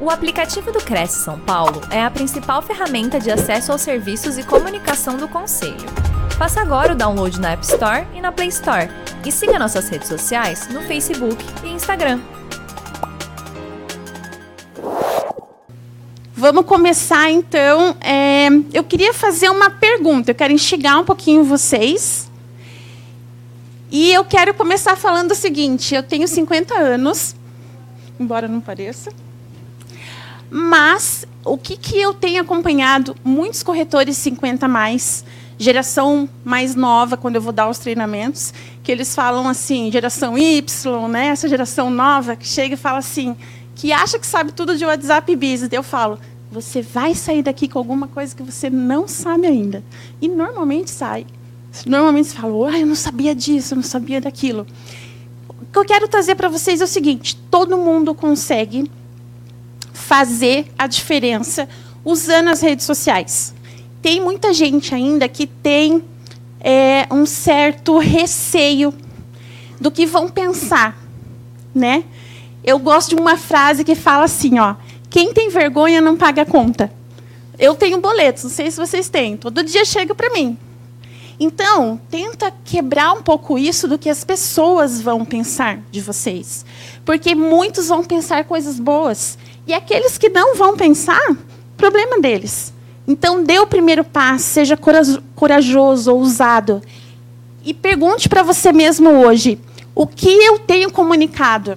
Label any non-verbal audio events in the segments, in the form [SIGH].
O aplicativo do Cresce São Paulo é a principal ferramenta de acesso aos serviços e comunicação do Conselho. Faça agora o download na App Store e na Play Store. E siga nossas redes sociais no Facebook e Instagram. Vamos começar então. É, eu queria fazer uma pergunta, eu quero instigar um pouquinho vocês. E eu quero começar falando o seguinte: eu tenho 50 anos, embora não pareça. Mas o que, que eu tenho acompanhado muitos corretores 50 mais, geração mais nova, quando eu vou dar os treinamentos, que eles falam assim, geração Y, né? Essa geração nova que chega e fala assim, que acha que sabe tudo de WhatsApp Business. Eu falo, você vai sair daqui com alguma coisa que você não sabe ainda. E normalmente sai. Normalmente você fala, ah, eu não sabia disso, eu não sabia daquilo. O que eu quero trazer para vocês é o seguinte: todo mundo consegue fazer a diferença usando as redes sociais. Tem muita gente ainda que tem é, um certo receio do que vão pensar, né? Eu gosto de uma frase que fala assim, ó: quem tem vergonha não paga a conta. Eu tenho boletos, não sei se vocês têm. Todo dia chega para mim. Então, tenta quebrar um pouco isso do que as pessoas vão pensar de vocês. Porque muitos vão pensar coisas boas. E aqueles que não vão pensar, problema deles. Então, dê o primeiro passo, seja corajoso, ousado. E pergunte para você mesmo hoje: o que eu tenho comunicado?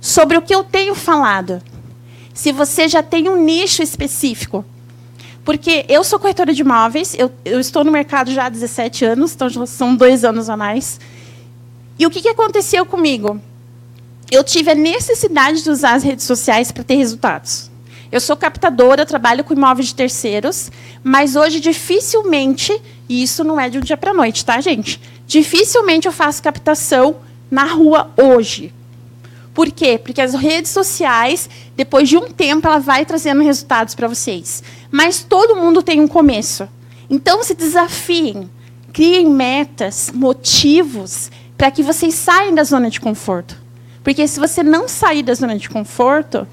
Sobre o que eu tenho falado? Se você já tem um nicho específico. Porque eu sou corretora de imóveis, eu, eu estou no mercado já há 17 anos, então são dois anos a mais. E o que, que aconteceu comigo? Eu tive a necessidade de usar as redes sociais para ter resultados. Eu sou captadora, trabalho com imóveis de terceiros, mas hoje dificilmente, e isso não é de um dia para a noite, tá, gente? Dificilmente eu faço captação na rua hoje. Por quê? Porque as redes sociais, depois de um tempo, ela vai trazendo resultados para vocês. Mas todo mundo tem um começo. Então, se desafiem, criem metas, motivos, para que vocês saiam da zona de conforto. Porque se você não sair da zona de conforto,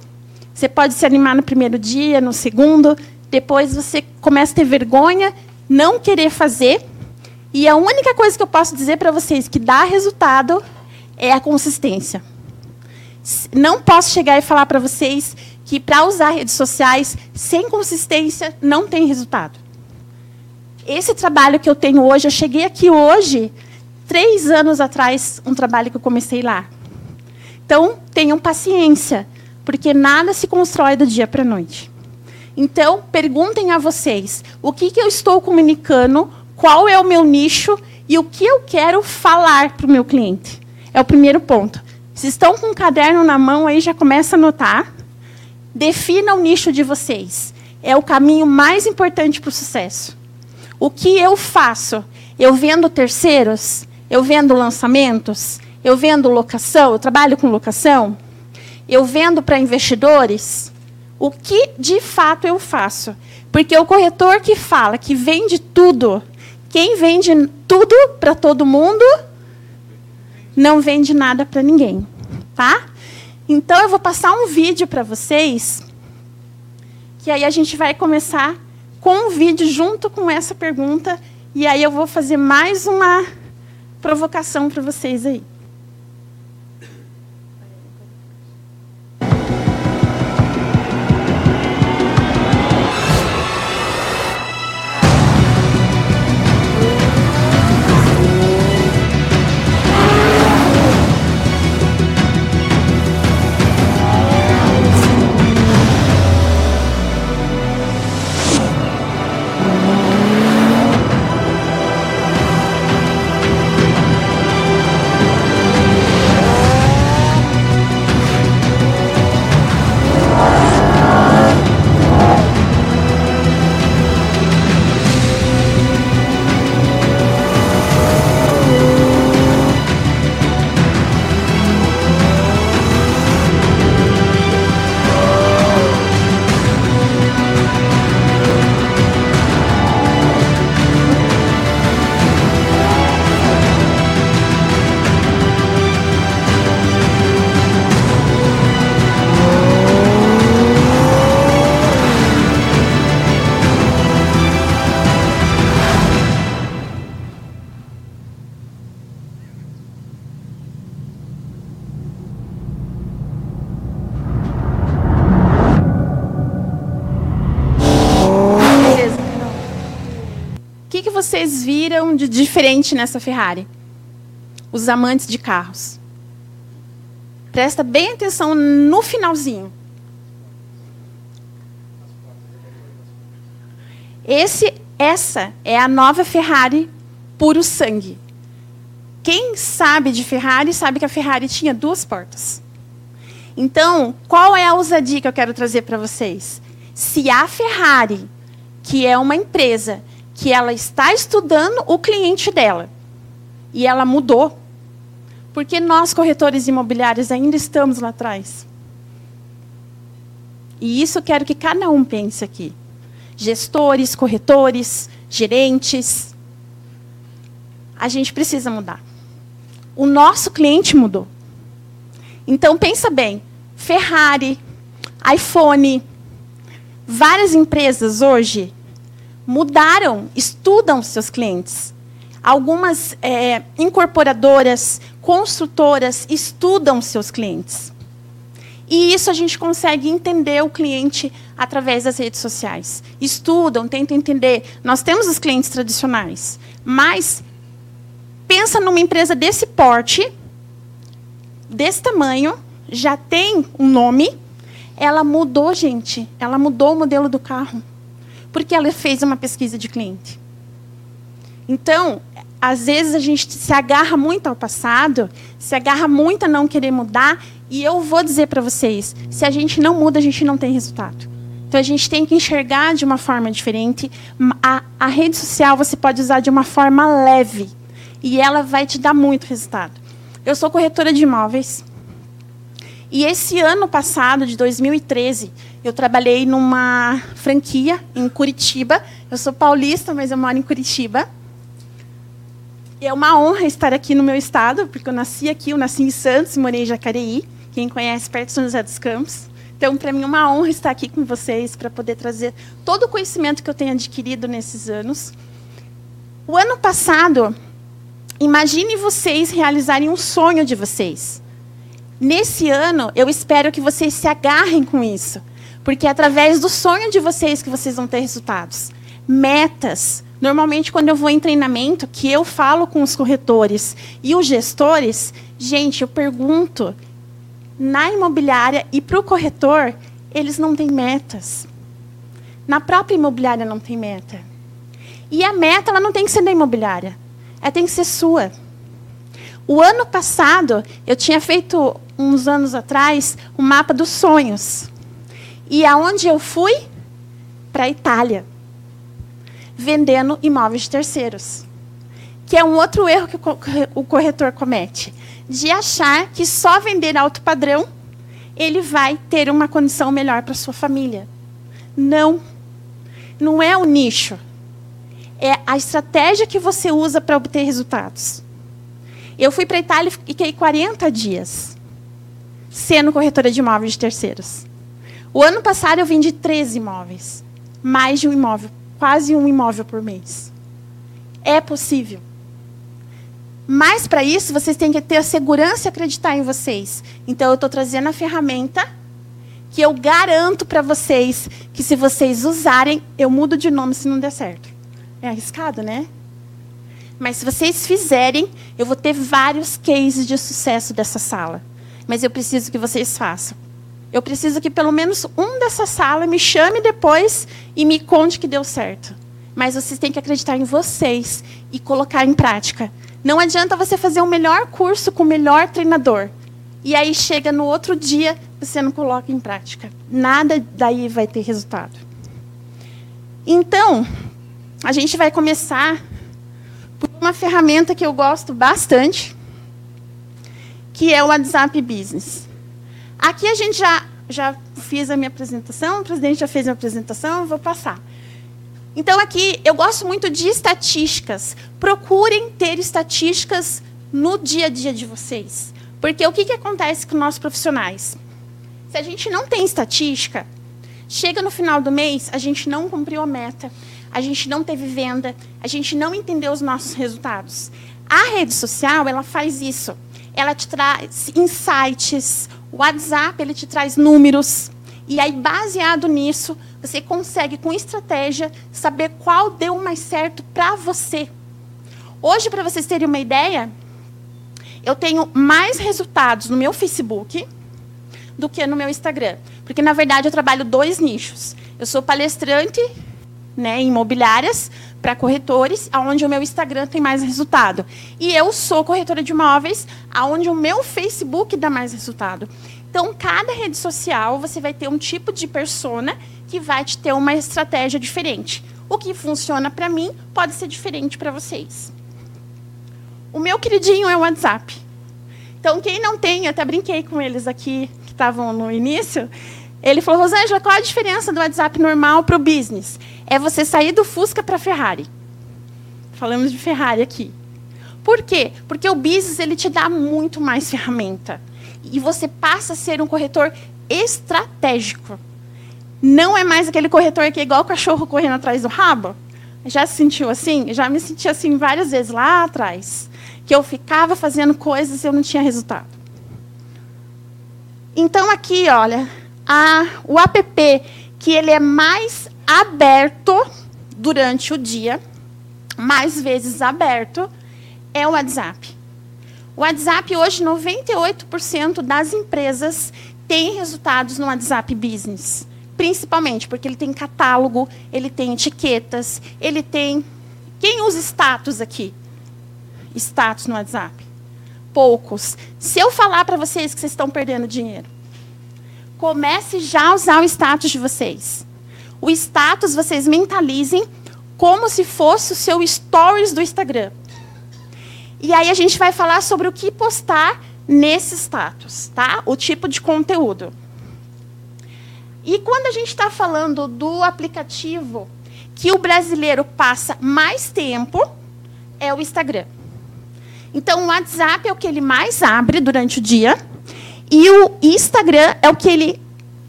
você pode se animar no primeiro dia, no segundo, depois você começa a ter vergonha, não querer fazer. E a única coisa que eu posso dizer para vocês que dá resultado é a consistência. Não posso chegar e falar para vocês que para usar redes sociais sem consistência não tem resultado. Esse trabalho que eu tenho hoje, eu cheguei aqui hoje, três anos atrás, um trabalho que eu comecei lá. Então, tenham paciência, porque nada se constrói do dia para a noite. Então, perguntem a vocês: o que, que eu estou comunicando, qual é o meu nicho e o que eu quero falar para o meu cliente. É o primeiro ponto. Se estão com um caderno na mão, aí já começa a anotar. Defina o nicho de vocês. É o caminho mais importante para o sucesso. O que eu faço? Eu vendo terceiros? Eu vendo lançamentos? Eu vendo locação, eu trabalho com locação. Eu vendo para investidores. O que de fato eu faço? Porque o corretor que fala que vende tudo, quem vende tudo para todo mundo, não vende nada para ninguém, tá? Então eu vou passar um vídeo para vocês, que aí a gente vai começar com um vídeo junto com essa pergunta, e aí eu vou fazer mais uma provocação para vocês aí. De diferente nessa Ferrari? Os amantes de carros. Presta bem atenção no finalzinho. Esse, essa é a nova Ferrari puro sangue. Quem sabe de Ferrari sabe que a Ferrari tinha duas portas. Então, qual é a ousadia que eu quero trazer para vocês? Se a Ferrari, que é uma empresa que ela está estudando o cliente dela, e ela mudou, porque nós, corretores imobiliários, ainda estamos lá atrás. E isso eu quero que cada um pense aqui. Gestores, corretores, gerentes. A gente precisa mudar. O nosso cliente mudou. Então pensa bem, Ferrari, iPhone, várias empresas hoje mudaram, estudam seus clientes. Algumas é, incorporadoras, construtoras estudam seus clientes. E isso a gente consegue entender o cliente através das redes sociais. Estudam, tentam entender. Nós temos os clientes tradicionais, mas pensa numa empresa desse porte, desse tamanho, já tem um nome, ela mudou, gente. Ela mudou o modelo do carro. Porque ela fez uma pesquisa de cliente. Então, às vezes a gente se agarra muito ao passado, se agarra muito a não querer mudar, e eu vou dizer para vocês, se a gente não muda, a gente não tem resultado. Então a gente tem que enxergar de uma forma diferente. A, a rede social você pode usar de uma forma leve e ela vai te dar muito resultado. Eu sou corretora de imóveis. E esse ano passado, de 2013, eu trabalhei numa franquia em Curitiba. Eu sou paulista, mas eu moro em Curitiba. E é uma honra estar aqui no meu estado, porque eu nasci aqui, eu nasci em Santos, morei em Jacareí, quem conhece, perto de São José dos Campos. Então, para mim, é uma honra estar aqui com vocês para poder trazer todo o conhecimento que eu tenho adquirido nesses anos. O ano passado, imagine vocês realizarem um sonho de vocês. Nesse ano, eu espero que vocês se agarrem com isso, porque é através do sonho de vocês que vocês vão ter resultados. Metas. Normalmente, quando eu vou em treinamento, que eu falo com os corretores e os gestores, gente, eu pergunto na imobiliária e para o corretor, eles não têm metas. Na própria imobiliária não tem meta. E a meta ela não tem que ser da imobiliária, ela tem que ser sua. O ano passado, eu tinha feito, uns anos atrás, um mapa dos sonhos. E aonde eu fui? Para a Itália. Vendendo imóveis de terceiros. Que é um outro erro que o corretor comete de achar que só vender alto padrão ele vai ter uma condição melhor para sua família. Não. Não é o nicho. É a estratégia que você usa para obter resultados. Eu fui para a Itália e fiquei 40 dias sendo corretora de imóveis de terceiros. O ano passado eu vendi 13 imóveis. Mais de um imóvel. Quase um imóvel por mês. É possível. Mas para isso, vocês têm que ter a segurança e acreditar em vocês. Então, eu estou trazendo a ferramenta que eu garanto para vocês que se vocês usarem, eu mudo de nome se não der certo. É arriscado, né? Mas se vocês fizerem, eu vou ter vários cases de sucesso dessa sala. Mas eu preciso que vocês façam. Eu preciso que pelo menos um dessa sala me chame depois e me conte que deu certo. Mas vocês têm que acreditar em vocês e colocar em prática. Não adianta você fazer o melhor curso com o melhor treinador. E aí chega no outro dia, você não coloca em prática. Nada daí vai ter resultado. Então, a gente vai começar por uma ferramenta que eu gosto bastante, que é o WhatsApp Business. Aqui a gente já, já fiz a minha apresentação, o presidente já fez a minha apresentação, eu vou passar. Então, aqui, eu gosto muito de estatísticas. Procurem ter estatísticas no dia a dia de vocês. Porque o que, que acontece com nós profissionais? Se a gente não tem estatística, chega no final do mês, a gente não cumpriu a meta, a gente não teve venda, a gente não entendeu os nossos resultados. A rede social, ela faz isso. Ela te traz insights, o WhatsApp, ele te traz números. E aí, baseado nisso, você consegue, com estratégia, saber qual deu mais certo para você. Hoje, para vocês terem uma ideia, eu tenho mais resultados no meu Facebook do que no meu Instagram. Porque, na verdade, eu trabalho dois nichos. Eu sou palestrante né, imobiliárias para corretores, aonde o meu Instagram tem mais resultado. E eu sou corretora de imóveis, aonde o meu Facebook dá mais resultado. Então, cada rede social você vai ter um tipo de persona que vai te ter uma estratégia diferente. O que funciona para mim pode ser diferente para vocês. O meu queridinho é o WhatsApp. Então, quem não tem, eu até brinquei com eles aqui, que estavam no início. Ele falou, Rosângela, qual a diferença do WhatsApp normal para o business? É você sair do Fusca para a Ferrari. Falamos de Ferrari aqui. Por quê? Porque o business ele te dá muito mais ferramenta e você passa a ser um corretor estratégico. Não é mais aquele corretor que é igual o cachorro correndo atrás do rabo. Já se sentiu assim? Já me senti assim várias vezes lá atrás. Que eu ficava fazendo coisas e eu não tinha resultado. Então, aqui, olha, a, o app, que ele é mais aberto durante o dia, mais vezes aberto, é o WhatsApp. O WhatsApp, hoje, 98% das empresas têm resultados no WhatsApp Business. Principalmente porque ele tem catálogo, ele tem etiquetas, ele tem. Quem usa status aqui? Status no WhatsApp? Poucos. Se eu falar para vocês que vocês estão perdendo dinheiro, comece já a usar o status de vocês. O status vocês mentalizem como se fosse o seu stories do Instagram. E aí a gente vai falar sobre o que postar nesse status, tá? O tipo de conteúdo. E quando a gente está falando do aplicativo que o brasileiro passa mais tempo, é o Instagram. Então, o WhatsApp é o que ele mais abre durante o dia. E o Instagram é o que ele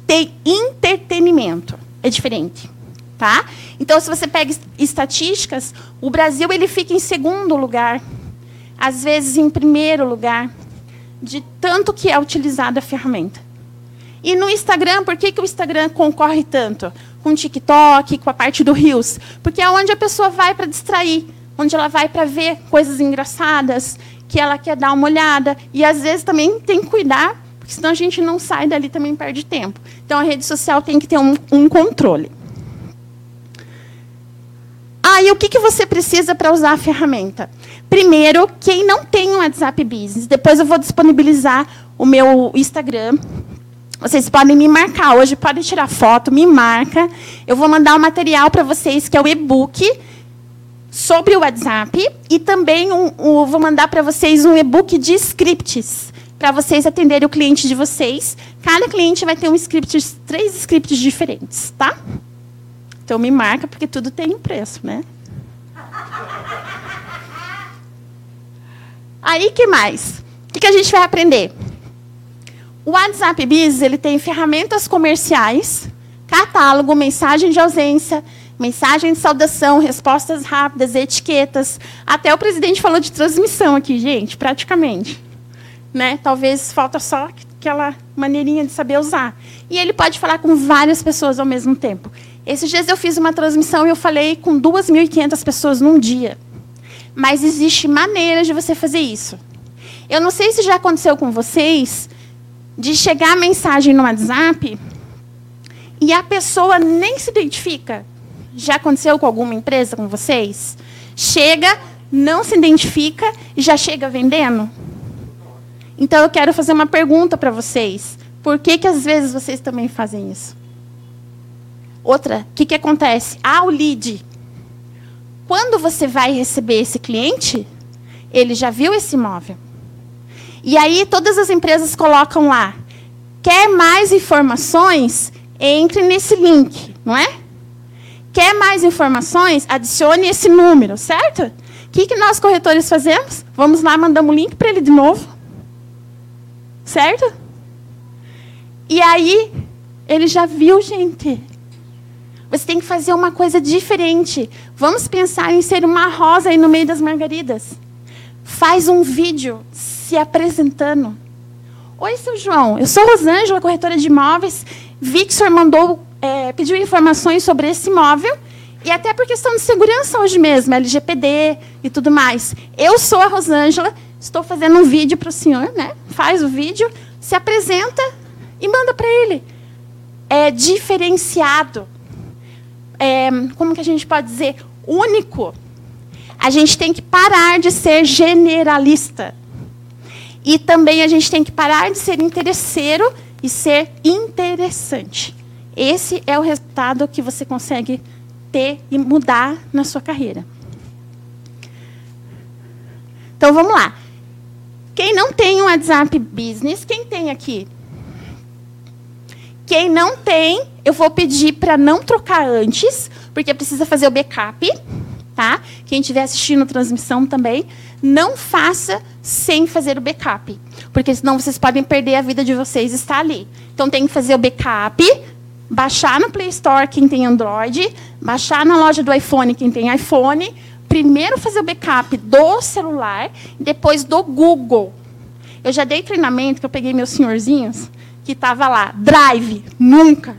tem entretenimento. É diferente. Tá? Então, se você pega estatísticas, o Brasil ele fica em segundo lugar às vezes em primeiro lugar, de tanto que é utilizada a ferramenta. E no Instagram, por que, que o Instagram concorre tanto? Com o TikTok, com a parte do Reels? Porque é onde a pessoa vai para distrair, onde ela vai para ver coisas engraçadas, que ela quer dar uma olhada. E às vezes também tem que cuidar, porque senão a gente não sai dali também perde tempo. Então a rede social tem que ter um, um controle. Ah, e o que, que você precisa para usar a ferramenta? Primeiro, quem não tem um WhatsApp Business, depois eu vou disponibilizar o meu Instagram. Vocês podem me marcar. Hoje podem tirar foto, me marca. Eu vou mandar um material para vocês, que é o e-book sobre o WhatsApp. E também um, um, vou mandar para vocês um e-book de scripts, para vocês atenderem o cliente de vocês. Cada cliente vai ter um script, três scripts diferentes, tá? Então me marca, porque tudo tem um preço, né? Aí, que mais? O que a gente vai aprender? O WhatsApp Biz ele tem ferramentas comerciais, catálogo, mensagem de ausência, mensagem de saudação, respostas rápidas, etiquetas. Até o presidente falou de transmissão aqui, gente, praticamente. Né? Talvez falta só aquela maneirinha de saber usar. E ele pode falar com várias pessoas ao mesmo tempo. Esses dias eu fiz uma transmissão e eu falei com 2.500 pessoas num dia. Mas existe maneiras de você fazer isso. Eu não sei se já aconteceu com vocês de chegar a mensagem no WhatsApp e a pessoa nem se identifica. Já aconteceu com alguma empresa com vocês? Chega, não se identifica e já chega vendendo? Então eu quero fazer uma pergunta para vocês. Por que, que às vezes vocês também fazem isso? Outra, o que, que acontece? Ah, o lead. Quando você vai receber esse cliente, ele já viu esse imóvel. E aí todas as empresas colocam lá: quer mais informações? Entre nesse link, não é? Quer mais informações? Adicione esse número, certo? O que, que nós corretores fazemos? Vamos lá, mandamos o link para ele de novo. Certo? E aí, ele já viu, gente. Você tem que fazer uma coisa diferente. Vamos pensar em ser uma rosa aí no meio das margaridas. Faz um vídeo se apresentando. Oi, seu João. Eu sou Rosângela, corretora de imóveis. Vi que o senhor mandou, é, pediu informações sobre esse imóvel e até por questão de segurança hoje mesmo, LGPD e tudo mais. Eu sou a Rosângela, estou fazendo um vídeo para o senhor, né? Faz o vídeo, se apresenta e manda para ele. É diferenciado. É, como que a gente pode dizer? Único. A gente tem que parar de ser generalista. E também a gente tem que parar de ser interesseiro e ser interessante. Esse é o resultado que você consegue ter e mudar na sua carreira. Então vamos lá. Quem não tem um WhatsApp Business, quem tem aqui? Quem não tem, eu vou pedir para não trocar antes, porque precisa fazer o backup, tá? Quem estiver assistindo a transmissão também, não faça sem fazer o backup, porque senão vocês podem perder a vida de vocês estar ali. Então tem que fazer o backup, baixar no Play Store quem tem Android, baixar na loja do iPhone quem tem iPhone, primeiro fazer o backup do celular, depois do Google. Eu já dei treinamento que eu peguei meus senhorzinhos que estava lá, Drive, nunca.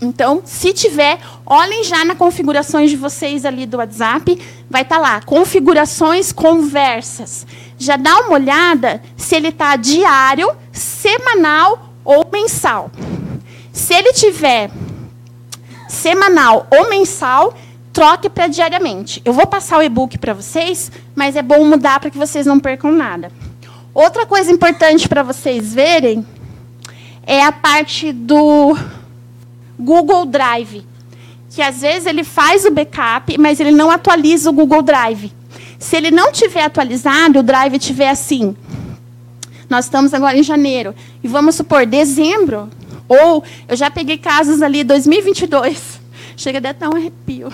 Então, se tiver, olhem já na configurações de vocês ali do WhatsApp, vai estar tá lá, configurações conversas. Já dá uma olhada se ele está diário, semanal ou mensal. Se ele tiver semanal ou mensal, troque para diariamente. Eu vou passar o e-book para vocês, mas é bom mudar para que vocês não percam nada. Outra coisa importante para vocês verem é a parte do Google Drive, que às vezes ele faz o backup, mas ele não atualiza o Google Drive. Se ele não tiver atualizado, o Drive tiver assim, nós estamos agora em janeiro, e vamos supor, dezembro, ou eu já peguei casos ali 2022. [LAUGHS] Chega a dar um arrepio.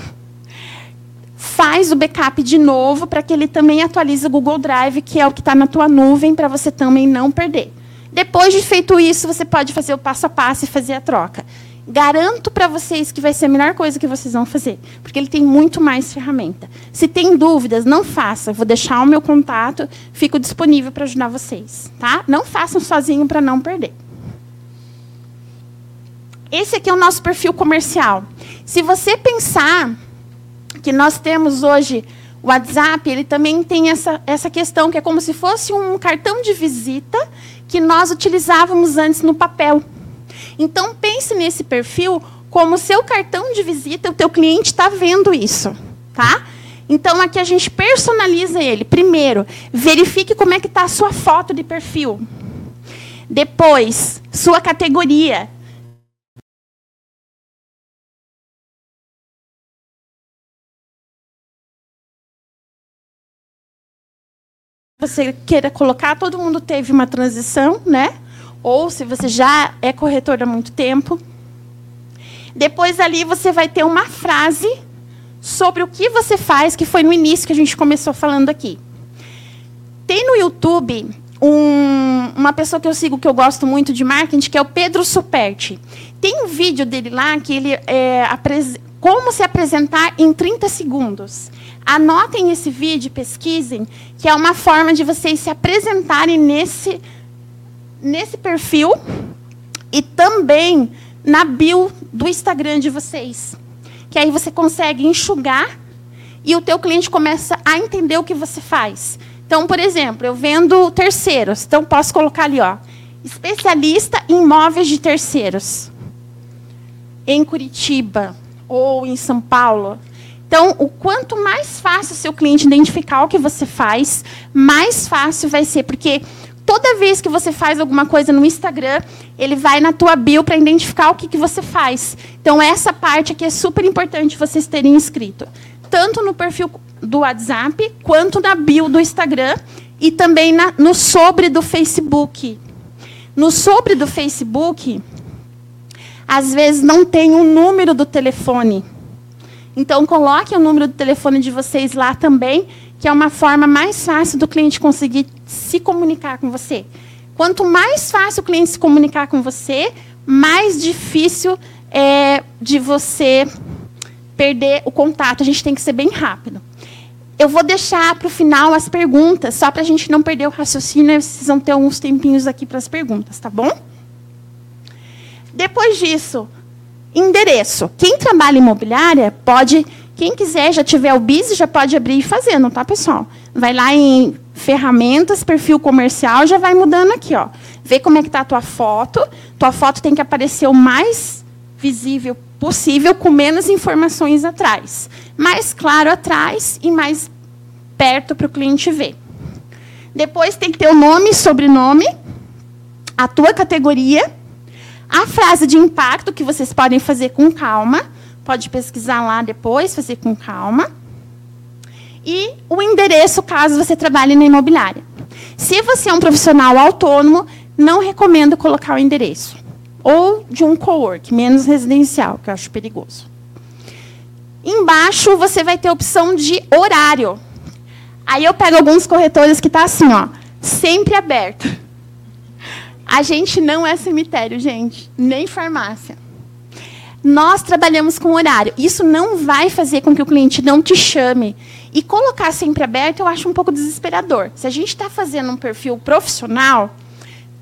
Faz o backup de novo para que ele também atualize o Google Drive, que é o que está na tua nuvem, para você também não perder. Depois de feito isso, você pode fazer o passo a passo e fazer a troca. Garanto para vocês que vai ser a melhor coisa que vocês vão fazer, porque ele tem muito mais ferramenta. Se tem dúvidas, não faça. Vou deixar o meu contato, fico disponível para ajudar vocês, tá? Não façam sozinho para não perder. Esse aqui é o nosso perfil comercial. Se você pensar que nós temos hoje o WhatsApp, ele também tem essa, essa questão que é como se fosse um cartão de visita que nós utilizávamos antes no papel. Então pense nesse perfil como seu cartão de visita, o teu cliente está vendo isso, tá? Então aqui a gente personaliza ele. Primeiro, verifique como é que está a sua foto de perfil. Depois, sua categoria. Você queira colocar, todo mundo teve uma transição, né? Ou se você já é corretor há muito tempo. Depois ali você vai ter uma frase sobre o que você faz, que foi no início que a gente começou falando aqui. Tem no YouTube um, uma pessoa que eu sigo que eu gosto muito de marketing, que é o Pedro Superti. Tem um vídeo dele lá que ele é, como se apresentar em 30 segundos. Anotem esse vídeo, pesquisem, que é uma forma de vocês se apresentarem nesse, nesse perfil e também na bio do Instagram de vocês. Que aí você consegue enxugar e o teu cliente começa a entender o que você faz. Então, por exemplo, eu vendo terceiros. Então, posso colocar ali, ó, especialista em imóveis de terceiros. Em Curitiba ou em São Paulo. Então, o quanto mais fácil seu cliente identificar o que você faz, mais fácil vai ser, porque toda vez que você faz alguma coisa no Instagram, ele vai na tua bio para identificar o que, que você faz. Então, essa parte aqui é super importante vocês terem inscrito. Tanto no perfil do WhatsApp, quanto na bio do Instagram e também na, no sobre do Facebook. No sobre do Facebook, às vezes não tem o um número do telefone. Então, coloque o número do telefone de vocês lá também, que é uma forma mais fácil do cliente conseguir se comunicar com você. Quanto mais fácil o cliente se comunicar com você, mais difícil é de você perder o contato. A gente tem que ser bem rápido. Eu vou deixar para o final as perguntas, só para a gente não perder o raciocínio. Vocês vão ter alguns tempinhos aqui para as perguntas, tá bom? Depois disso, endereço. Quem trabalha imobiliária pode, quem quiser, já tiver o BIS, já pode abrir e fazer, não tá, pessoal? Vai lá em ferramentas, perfil comercial, já vai mudando aqui, ó. Vê como é que tá a tua foto. Tua foto tem que aparecer o mais visível possível, com menos informações atrás. Mais claro atrás e mais perto para o cliente ver. Depois tem que ter o nome, sobrenome, a tua categoria, a frase de impacto que vocês podem fazer com calma. Pode pesquisar lá depois, fazer com calma. E o endereço, caso você trabalhe na imobiliária. Se você é um profissional autônomo, não recomendo colocar o endereço. Ou de um co-work, menos residencial, que eu acho perigoso. Embaixo você vai ter a opção de horário. Aí eu pego alguns corretores que tá assim, ó, sempre aberto. A gente não é cemitério, gente, nem farmácia. Nós trabalhamos com horário. Isso não vai fazer com que o cliente não te chame. E colocar sempre aberto eu acho um pouco desesperador. Se a gente está fazendo um perfil profissional,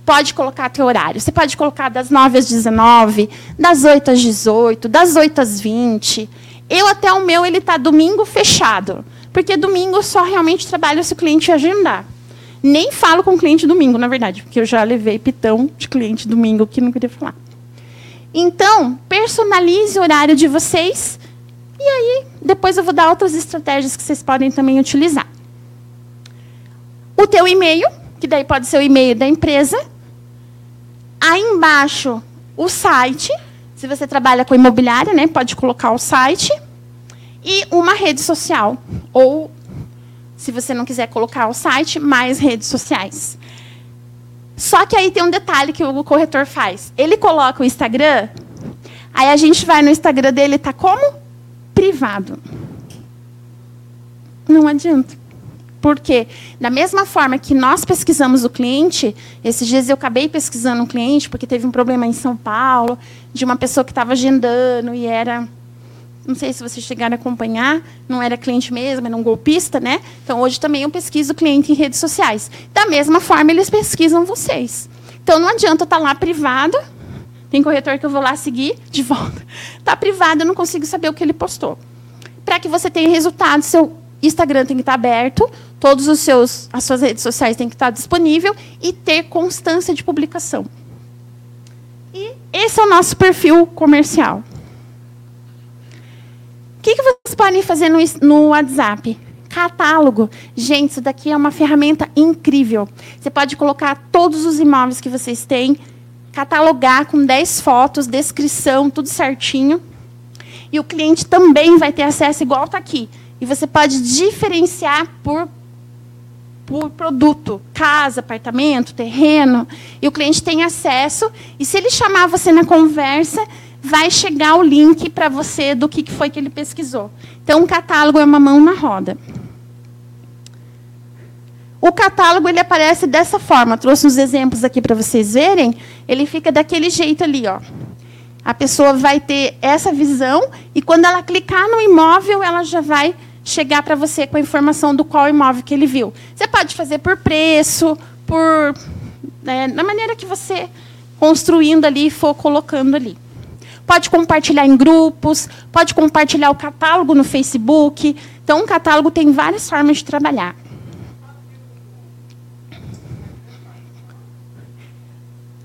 pode colocar teu horário. Você pode colocar das 9 às 19, das 8 às 18, das 8 às 20. Eu até o meu ele está domingo fechado. Porque domingo só realmente trabalho se o cliente agendar. Nem falo com cliente domingo, na verdade, porque eu já levei pitão de cliente domingo que não queria falar. Então, personalize o horário de vocês e aí depois eu vou dar outras estratégias que vocês podem também utilizar. O teu e-mail, que daí pode ser o e-mail da empresa. Aí embaixo, o site. Se você trabalha com imobiliária, né, pode colocar o site e uma rede social. Ou, se você não quiser colocar o site, mais redes sociais. Só que aí tem um detalhe que o corretor faz. Ele coloca o Instagram, aí a gente vai no Instagram dele, tá como? Privado. Não adianta. Por quê? Da mesma forma que nós pesquisamos o cliente, esses dias eu acabei pesquisando um cliente, porque teve um problema em São Paulo, de uma pessoa que estava agendando e era não sei se vocês chegaram a acompanhar, não era cliente mesmo, era um golpista, né? Então, hoje também eu pesquiso cliente em redes sociais. Da mesma forma, eles pesquisam vocês. Então, não adianta estar lá privado. Tem corretor que eu vou lá seguir de volta. Está privado, eu não consigo saber o que ele postou. Para que você tenha resultado, seu Instagram tem que estar aberto, todos os seus, as suas redes sociais têm que estar disponível e ter constância de publicação. E esse é o nosso perfil comercial que, que vocês podem fazer no, no WhatsApp? Catálogo. Gente, isso daqui é uma ferramenta incrível. Você pode colocar todos os imóveis que vocês têm, catalogar com 10 fotos, descrição, tudo certinho. E o cliente também vai ter acesso igual está aqui. E você pode diferenciar por, por produto, casa, apartamento, terreno. E o cliente tem acesso. E se ele chamar você na conversa, vai chegar o link para você do que foi que ele pesquisou. Então, o catálogo é uma mão na roda. O catálogo ele aparece dessa forma. Trouxe uns exemplos aqui para vocês verem. Ele fica daquele jeito ali, ó. A pessoa vai ter essa visão e quando ela clicar no imóvel, ela já vai chegar para você com a informação do qual imóvel que ele viu. Você pode fazer por preço, por né, da maneira que você construindo ali for colocando ali pode compartilhar em grupos, pode compartilhar o catálogo no Facebook. Então, um catálogo tem várias formas de trabalhar.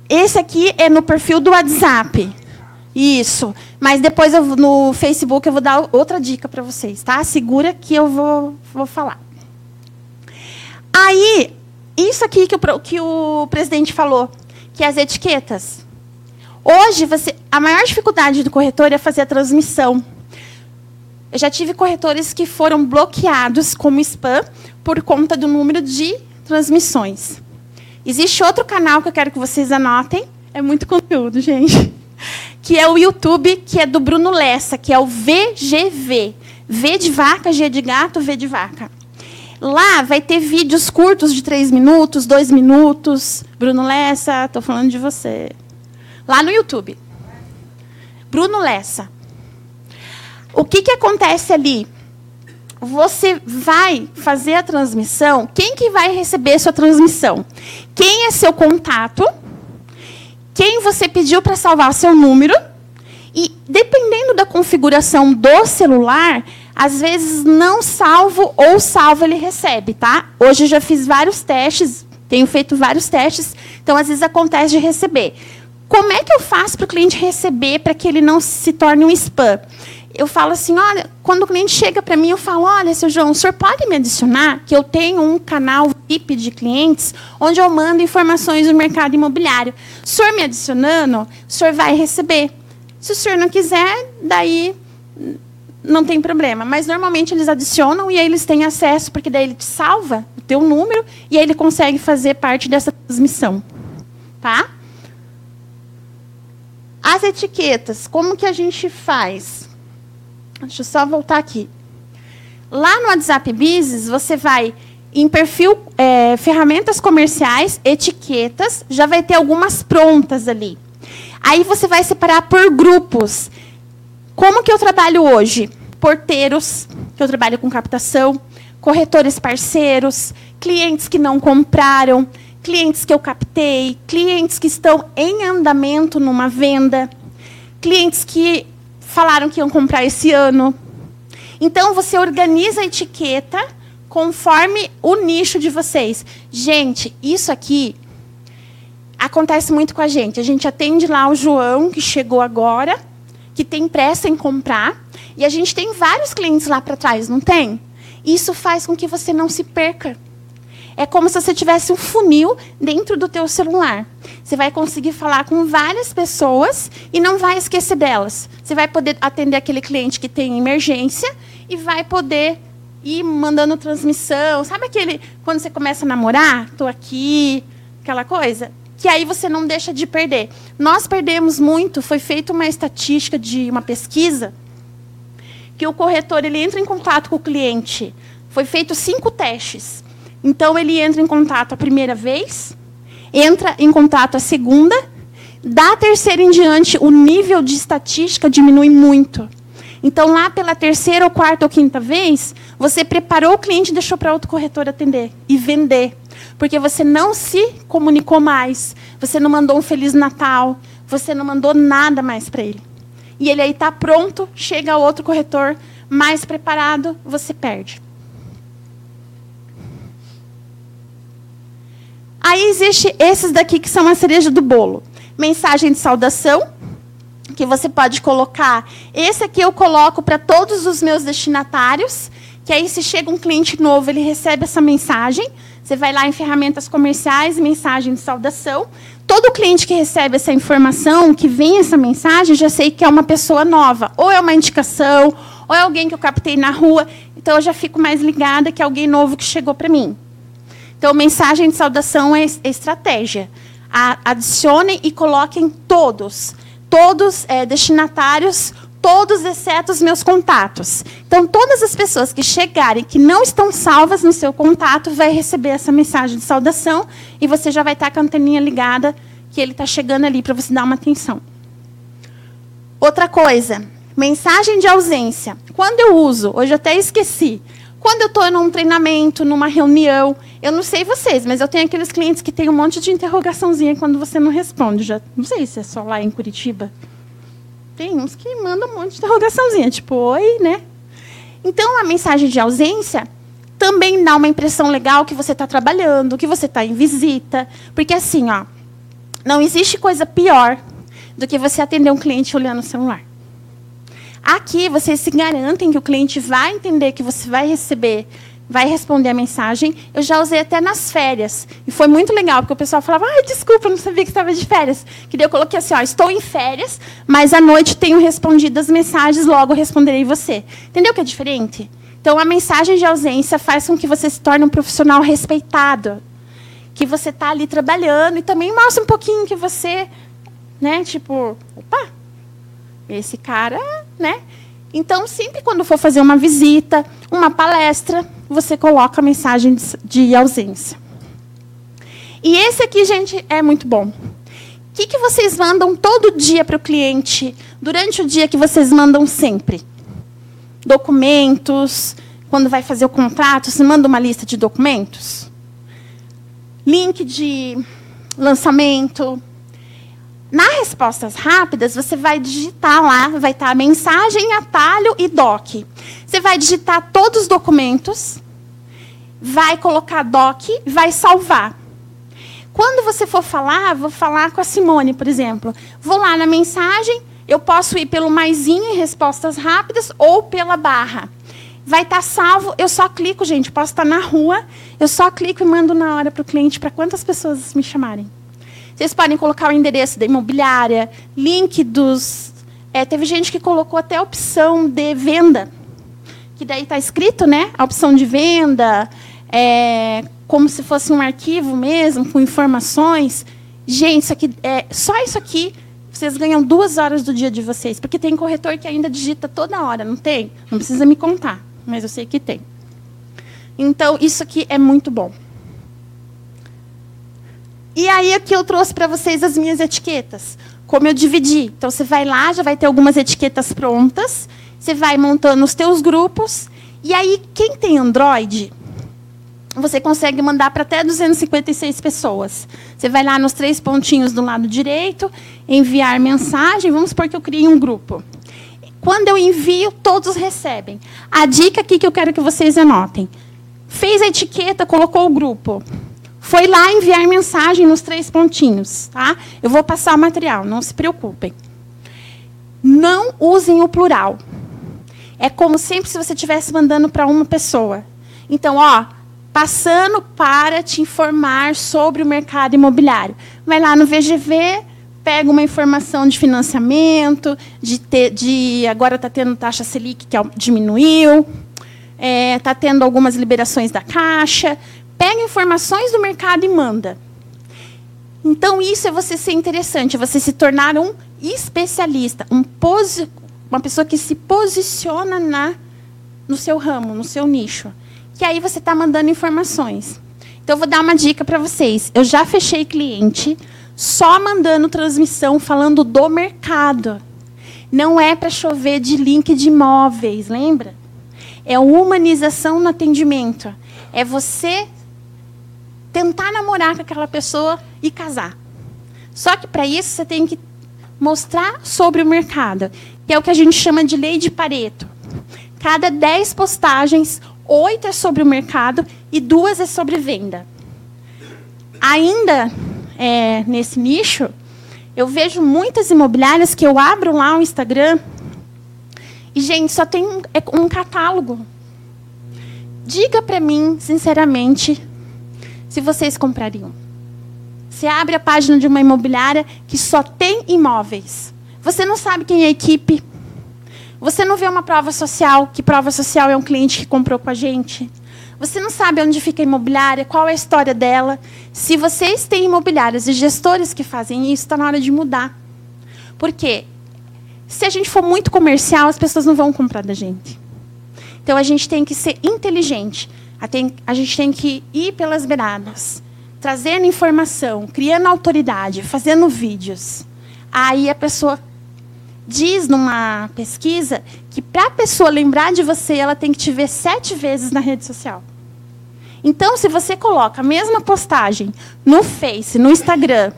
Esse aqui é no perfil do WhatsApp. Isso. Mas depois eu, no Facebook eu vou dar outra dica para vocês, tá? Segura que eu vou, vou falar. Aí, isso aqui que o, que o presidente falou, que é as etiquetas. Hoje, você, a maior dificuldade do corretor é fazer a transmissão. Eu já tive corretores que foram bloqueados como spam por conta do número de transmissões. Existe outro canal que eu quero que vocês anotem. É muito conteúdo, gente. [LAUGHS] Que é o YouTube, que é do Bruno Lessa, que é o VGV. V de vaca, G de gato, V de vaca. Lá vai ter vídeos curtos de três minutos, dois minutos. Bruno Lessa, estou falando de você lá no YouTube. Bruno Lessa. O que, que acontece ali? Você vai fazer a transmissão. Quem que vai receber sua transmissão? Quem é seu contato? quem você pediu para salvar seu número e dependendo da configuração do celular, às vezes não salvo ou salvo ele recebe, tá? Hoje eu já fiz vários testes, tenho feito vários testes, então às vezes acontece de receber. Como é que eu faço para o cliente receber para que ele não se torne um spam? Eu falo assim, olha, quando o cliente chega para mim, eu falo, olha, seu João, o senhor pode me adicionar? Que eu tenho um canal VIP de clientes onde eu mando informações do mercado imobiliário. O senhor me adicionando, o senhor vai receber. Se o senhor não quiser, daí não tem problema. Mas normalmente eles adicionam e aí eles têm acesso, porque daí ele te salva o teu número e aí ele consegue fazer parte dessa transmissão. Tá? As etiquetas, como que a gente faz? Deixa eu só voltar aqui. Lá no WhatsApp Business, você vai em perfil, é, ferramentas comerciais, etiquetas, já vai ter algumas prontas ali. Aí você vai separar por grupos. Como que eu trabalho hoje? Porteiros, que eu trabalho com captação, corretores parceiros, clientes que não compraram, clientes que eu captei, clientes que estão em andamento numa venda, clientes que falaram que iam comprar esse ano. Então você organiza a etiqueta conforme o nicho de vocês. Gente, isso aqui acontece muito com a gente. A gente atende lá o João, que chegou agora, que tem pressa em comprar, e a gente tem vários clientes lá para trás, não tem? Isso faz com que você não se perca. É como se você tivesse um funil dentro do teu celular. Você vai conseguir falar com várias pessoas e não vai esquecer delas. Você vai poder atender aquele cliente que tem emergência e vai poder ir mandando transmissão. Sabe aquele quando você começa a namorar? Estou aqui, aquela coisa que aí você não deixa de perder. Nós perdemos muito, foi feita uma estatística de uma pesquisa que o corretor ele entra em contato com o cliente. Foi feito cinco testes. Então ele entra em contato a primeira vez, entra em contato a segunda, da terceira em diante o nível de estatística diminui muito. Então lá pela terceira ou quarta ou quinta vez, você preparou o cliente e deixou para outro corretor atender e vender. Porque você não se comunicou mais, você não mandou um Feliz Natal, você não mandou nada mais para ele. E ele aí está pronto, chega outro corretor mais preparado, você perde. Aí existe esses daqui que são a cereja do bolo. Mensagem de saudação, que você pode colocar. Esse aqui eu coloco para todos os meus destinatários, que aí se chega um cliente novo, ele recebe essa mensagem. Você vai lá em ferramentas comerciais, mensagem de saudação. Todo cliente que recebe essa informação, que vem essa mensagem, já sei que é uma pessoa nova. Ou é uma indicação, ou é alguém que eu captei na rua. Então, eu já fico mais ligada que é alguém novo que chegou para mim. Então, mensagem de saudação é estratégia. Adicionem e coloquem todos. Todos é, destinatários todos exceto os meus contatos. Então, todas as pessoas que chegarem que não estão salvas no seu contato vai receber essa mensagem de saudação e você já vai estar com a anteninha ligada que ele está chegando ali para você dar uma atenção. Outra coisa, mensagem de ausência. Quando eu uso, hoje eu até esqueci, quando eu estou num treinamento, numa reunião, eu não sei vocês, mas eu tenho aqueles clientes que tem um monte de interrogaçãozinha quando você não responde. Já não sei se é só lá em Curitiba. Tem uns que mandam um monte de interrogaçãozinha, tipo, oi, né? Então, a mensagem de ausência também dá uma impressão legal que você está trabalhando, que você está em visita. Porque, assim, ó, não existe coisa pior do que você atender um cliente olhando o celular. Aqui, vocês se garantem que o cliente vai entender que você vai receber vai responder a mensagem. Eu já usei até nas férias. E foi muito legal, porque o pessoal falava, ai, desculpa, não sabia que estava de férias. Que daí eu coloquei assim, ó, estou em férias, mas à noite tenho respondido as mensagens, logo responderei você. Entendeu que é diferente? Então, a mensagem de ausência faz com que você se torne um profissional respeitado. Que você está ali trabalhando e também mostra um pouquinho que você, né, tipo, opa, esse cara, né? Então, sempre quando for fazer uma visita, uma palestra, você coloca a mensagem de ausência. E esse aqui, gente, é muito bom. O que, que vocês mandam todo dia para o cliente, durante o dia que vocês mandam sempre? Documentos, quando vai fazer o contrato, você manda uma lista de documentos? Link de lançamento, Na respostas rápidas, você vai digitar lá, vai estar mensagem, atalho e doc. Você vai digitar todos os documentos, vai colocar doc, vai salvar. Quando você for falar, vou falar com a Simone, por exemplo. Vou lá na mensagem, eu posso ir pelo maisinho em respostas rápidas ou pela barra. Vai estar salvo, eu só clico, gente, posso estar na rua, eu só clico e mando na hora para o cliente para quantas pessoas me chamarem. Vocês podem colocar o endereço da imobiliária, link dos. É, teve gente que colocou até a opção de venda, que daí está escrito, né? A opção de venda, é, como se fosse um arquivo mesmo, com informações. Gente, isso aqui, é, só isso aqui, vocês ganham duas horas do dia de vocês, porque tem corretor que ainda digita toda hora, não tem? Não precisa me contar, mas eu sei que tem. Então, isso aqui é muito bom. E aí aqui eu trouxe para vocês as minhas etiquetas. Como eu dividi. Então você vai lá, já vai ter algumas etiquetas prontas. Você vai montando os teus grupos. E aí quem tem Android, você consegue mandar para até 256 pessoas. Você vai lá nos três pontinhos do lado direito, enviar mensagem. Vamos supor que eu crie um grupo. Quando eu envio, todos recebem. A dica aqui que eu quero que vocês anotem. Fez a etiqueta, colocou o grupo foi lá enviar mensagem nos três pontinhos, tá? Eu vou passar o material, não se preocupem. Não usem o plural. É como sempre se você estivesse mandando para uma pessoa. Então, ó, passando para te informar sobre o mercado imobiliário. Vai lá no VGV, pega uma informação de financiamento, de, ter, de agora está tendo taxa Selic que diminuiu, está é, tá tendo algumas liberações da Caixa, pega informações do mercado e manda. Então, isso é você ser interessante, é você se tornar um especialista, um posi uma pessoa que se posiciona na, no seu ramo, no seu nicho. Que aí você está mandando informações. Então, eu vou dar uma dica para vocês. Eu já fechei cliente só mandando transmissão falando do mercado. Não é para chover de link de imóveis, lembra? É humanização no atendimento. É você tentar namorar com aquela pessoa e casar. Só que para isso você tem que mostrar sobre o mercado, que é o que a gente chama de lei de Pareto. Cada 10 postagens, 8 é sobre o mercado e duas é sobre venda. Ainda é, nesse nicho, eu vejo muitas imobiliárias que eu abro lá o Instagram e, gente, só tem um, é um catálogo. Diga para mim, sinceramente, se vocês comprariam. Você abre a página de uma imobiliária que só tem imóveis. Você não sabe quem é a equipe. Você não vê uma prova social, que prova social é um cliente que comprou com a gente. Você não sabe onde fica a imobiliária, qual é a história dela. Se vocês têm imobiliárias e gestores que fazem isso, está na hora de mudar. Por quê? Se a gente for muito comercial, as pessoas não vão comprar da gente. Então a gente tem que ser inteligente. A, gente tem que ir pelas beiradas, trazendo informação, criando autoridade, fazendo vídeos. Aí a pessoa diz numa pesquisa que para a pessoa lembrar de você, ela tem que te ver sete vezes na rede social. Então, se você coloca a mesma postagem no Face, no Instagram,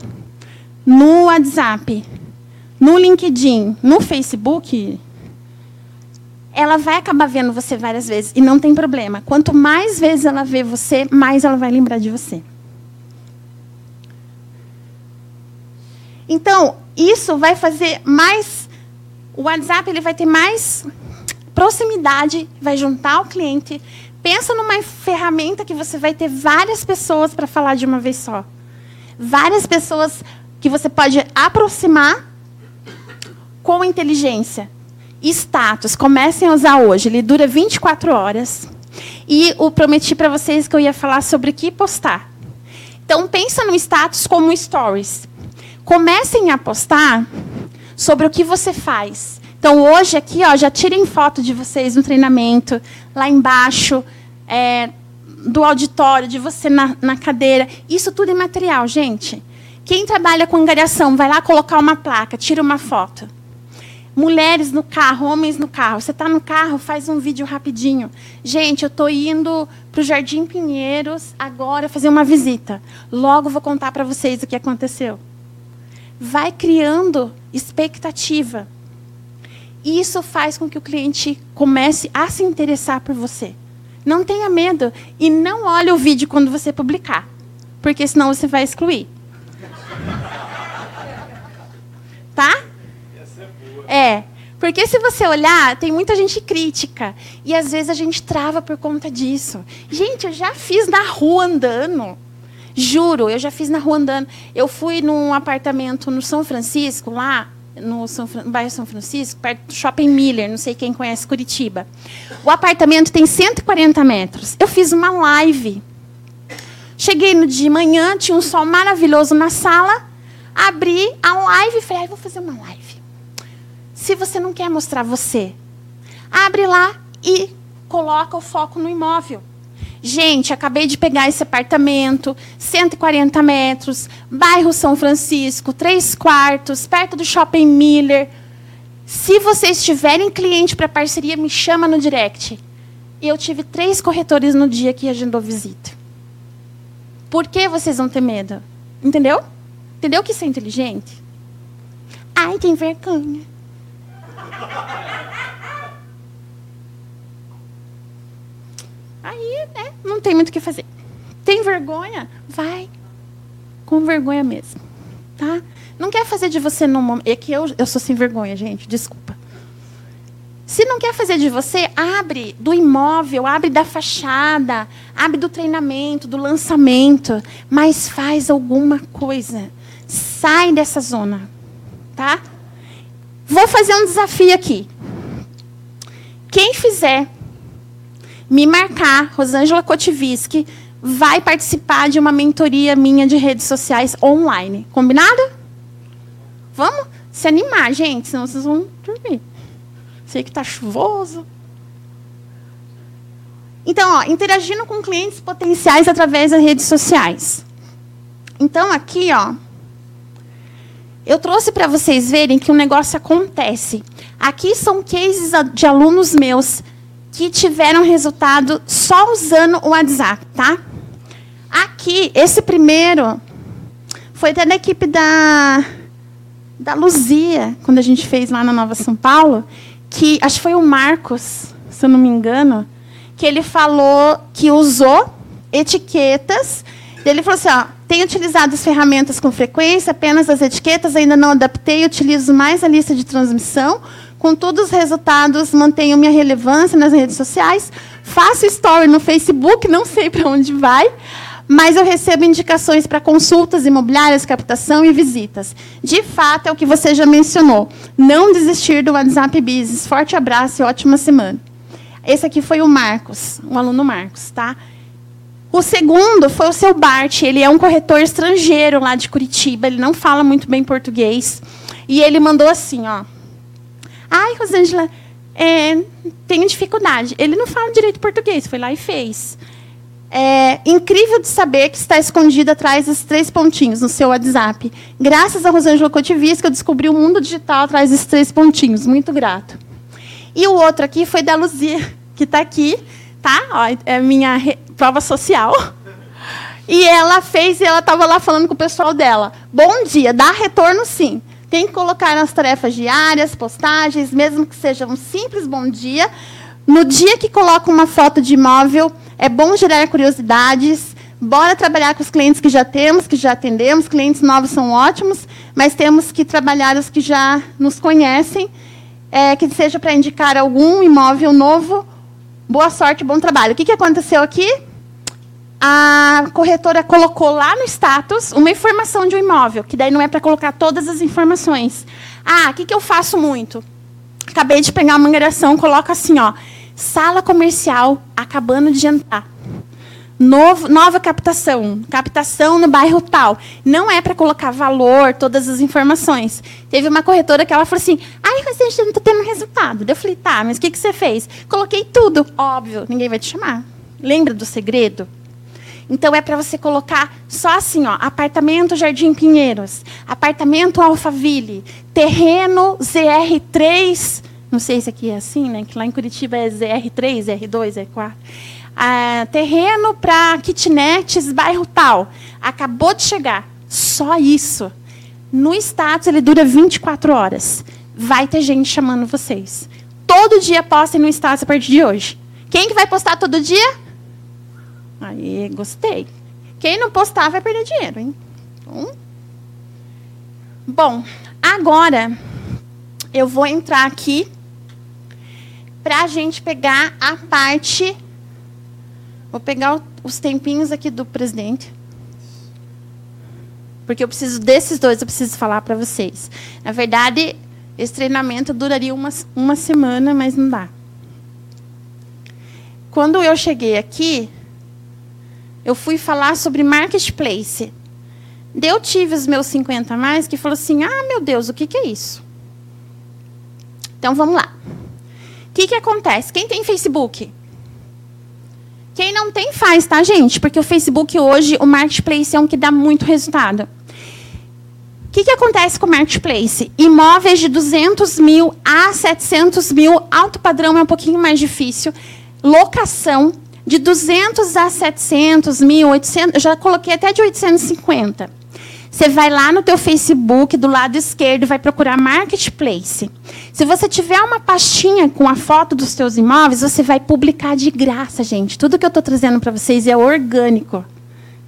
no WhatsApp, no LinkedIn, no Facebook, ela vai acabar vendo você várias vezes e não tem problema. Quanto mais vezes ela vê você, mais ela vai lembrar de você. Então, isso vai fazer mais o WhatsApp ele vai ter mais proximidade, vai juntar o cliente. Pensa numa ferramenta que você vai ter várias pessoas para falar de uma vez só. Várias pessoas que você pode aproximar com inteligência status, comecem a usar hoje. Ele dura 24 horas. E eu prometi para vocês que eu ia falar sobre o que postar. Então, pensa no status como stories. Comecem a postar sobre o que você faz. Então, hoje aqui, ó, já tirem foto de vocês no treinamento, lá embaixo, é, do auditório, de você na, na cadeira. Isso tudo é material, gente. Quem trabalha com angariação, vai lá colocar uma placa, tira uma foto. Mulheres no carro, homens no carro. Você está no carro, faz um vídeo rapidinho. Gente, eu estou indo para o Jardim Pinheiros agora fazer uma visita. Logo vou contar para vocês o que aconteceu. vai criando expectativa. Isso faz com que o cliente comece a se interessar por você. Não tenha medo e não olhe o vídeo quando você publicar, porque senão você vai excluir. Tá? É, porque se você olhar, tem muita gente crítica. E às vezes a gente trava por conta disso. Gente, eu já fiz na rua andando. Juro, eu já fiz na rua andando. Eu fui num apartamento no São Francisco, lá, no, São, no bairro São Francisco, perto do Shopping Miller, não sei quem conhece Curitiba. O apartamento tem 140 metros. Eu fiz uma live. Cheguei no de manhã, tinha um sol maravilhoso na sala, abri a live e falei, ah, vou fazer uma live se você não quer mostrar você. Abre lá e coloca o foco no imóvel. Gente, acabei de pegar esse apartamento, 140 metros, bairro São Francisco, três quartos, perto do Shopping Miller. Se vocês tiverem cliente para parceria, me chama no direct. Eu tive três corretores no dia que agendou visita. Por que vocês vão ter medo? Entendeu? Entendeu que isso é inteligente? Ai, tem vergonha. Aí, né, não tem muito o que fazer. Tem vergonha? Vai com vergonha mesmo, tá? Não quer fazer de você no momento. É que eu, eu sou sem vergonha, gente, desculpa. Se não quer fazer de você, abre do imóvel, abre da fachada, abre do treinamento, do lançamento, mas faz alguma coisa. Sai dessa zona, tá? Vou fazer um desafio aqui. Quem fizer me marcar, Rosângela Kotiviski, vai participar de uma mentoria minha de redes sociais online. Combinado? Vamos se animar, gente, senão vocês vão dormir. Sei que está chuvoso. Então, ó, interagindo com clientes potenciais através das redes sociais. Então, aqui, ó, eu trouxe para vocês verem que um negócio acontece. Aqui são cases de alunos meus que tiveram resultado só usando o WhatsApp, tá? Aqui, esse primeiro foi até da equipe da, da Luzia, quando a gente fez lá na Nova São Paulo, que acho que foi o Marcos, se eu não me engano, que ele falou que usou etiquetas. Ele falou assim: ó, tenho utilizado as ferramentas com frequência, apenas as etiquetas, ainda não adaptei, utilizo mais a lista de transmissão. Com todos os resultados, mantenho minha relevância nas redes sociais. Faço story no Facebook, não sei para onde vai, mas eu recebo indicações para consultas imobiliárias, captação e visitas. De fato, é o que você já mencionou. Não desistir do WhatsApp Business. Forte abraço e ótima semana. Esse aqui foi o Marcos, o aluno Marcos, tá? O segundo foi o seu Bart. Ele é um corretor estrangeiro lá de Curitiba. Ele não fala muito bem português. E ele mandou assim, ó. Ai, Rosângela, é, tenho dificuldade. Ele não fala direito português. Foi lá e fez. É incrível de saber que está escondido atrás desses três pontinhos no seu WhatsApp. Graças a Rosângela Cotivis, que eu descobri o mundo digital atrás desses três pontinhos. Muito grato. E o outro aqui foi da Luzia, [LAUGHS] que está aqui tá? Ó, é minha prova social. E ela fez, e ela estava lá falando com o pessoal dela. Bom dia, dá retorno sim. Tem que colocar nas tarefas diárias, postagens, mesmo que seja um simples bom dia. No dia que coloca uma foto de imóvel, é bom gerar curiosidades. Bora trabalhar com os clientes que já temos, que já atendemos. Clientes novos são ótimos, mas temos que trabalhar os que já nos conhecem, é, que seja para indicar algum imóvel novo Boa sorte, bom trabalho. O que, que aconteceu aqui? A corretora colocou lá no status uma informação de um imóvel, que daí não é para colocar todas as informações. Ah, o que, que eu faço muito? Acabei de pegar uma angariação, coloca assim, ó, sala comercial acabando de entrar. Novo, nova captação, captação no bairro tal. Não é para colocar valor, todas as informações. Teve uma corretora que ela falou assim: ai, você não está tendo resultado. Eu falei: tá, mas o que, que você fez? Coloquei tudo. Óbvio, ninguém vai te chamar. Lembra do segredo? Então é para você colocar só assim, ó, apartamento Jardim Pinheiros, apartamento Alphaville, terreno ZR3, não sei se aqui é assim, né? Que lá em Curitiba é ZR3, R2, R4 terreno para kitnets, bairro tal. Acabou de chegar. Só isso. No status, ele dura 24 horas. Vai ter gente chamando vocês. Todo dia postem no status a partir de hoje. Quem que vai postar todo dia? Aí, gostei. Quem não postar vai perder dinheiro, hein? Bom, agora eu vou entrar aqui para a gente pegar a parte. Vou pegar os tempinhos aqui do presidente. Porque eu preciso desses dois, eu preciso falar para vocês. Na verdade, esse treinamento duraria uma, uma semana, mas não dá. Quando eu cheguei aqui, eu fui falar sobre marketplace. Eu tive os meus 50 a mais que falou assim: ah, meu Deus, o que, que é isso? Então vamos lá. O que, que acontece? Quem tem Facebook? Quem não tem, faz, tá, gente? Porque o Facebook hoje, o marketplace é um que dá muito resultado. O que, que acontece com o marketplace? Imóveis de 200 mil a 700 mil, alto padrão é um pouquinho mais difícil. Locação de 200 a 700 mil, 800, eu já coloquei até de 850. Você vai lá no teu Facebook, do lado esquerdo, vai procurar Marketplace. Se você tiver uma pastinha com a foto dos teus imóveis, você vai publicar de graça, gente. Tudo que eu estou trazendo para vocês é orgânico.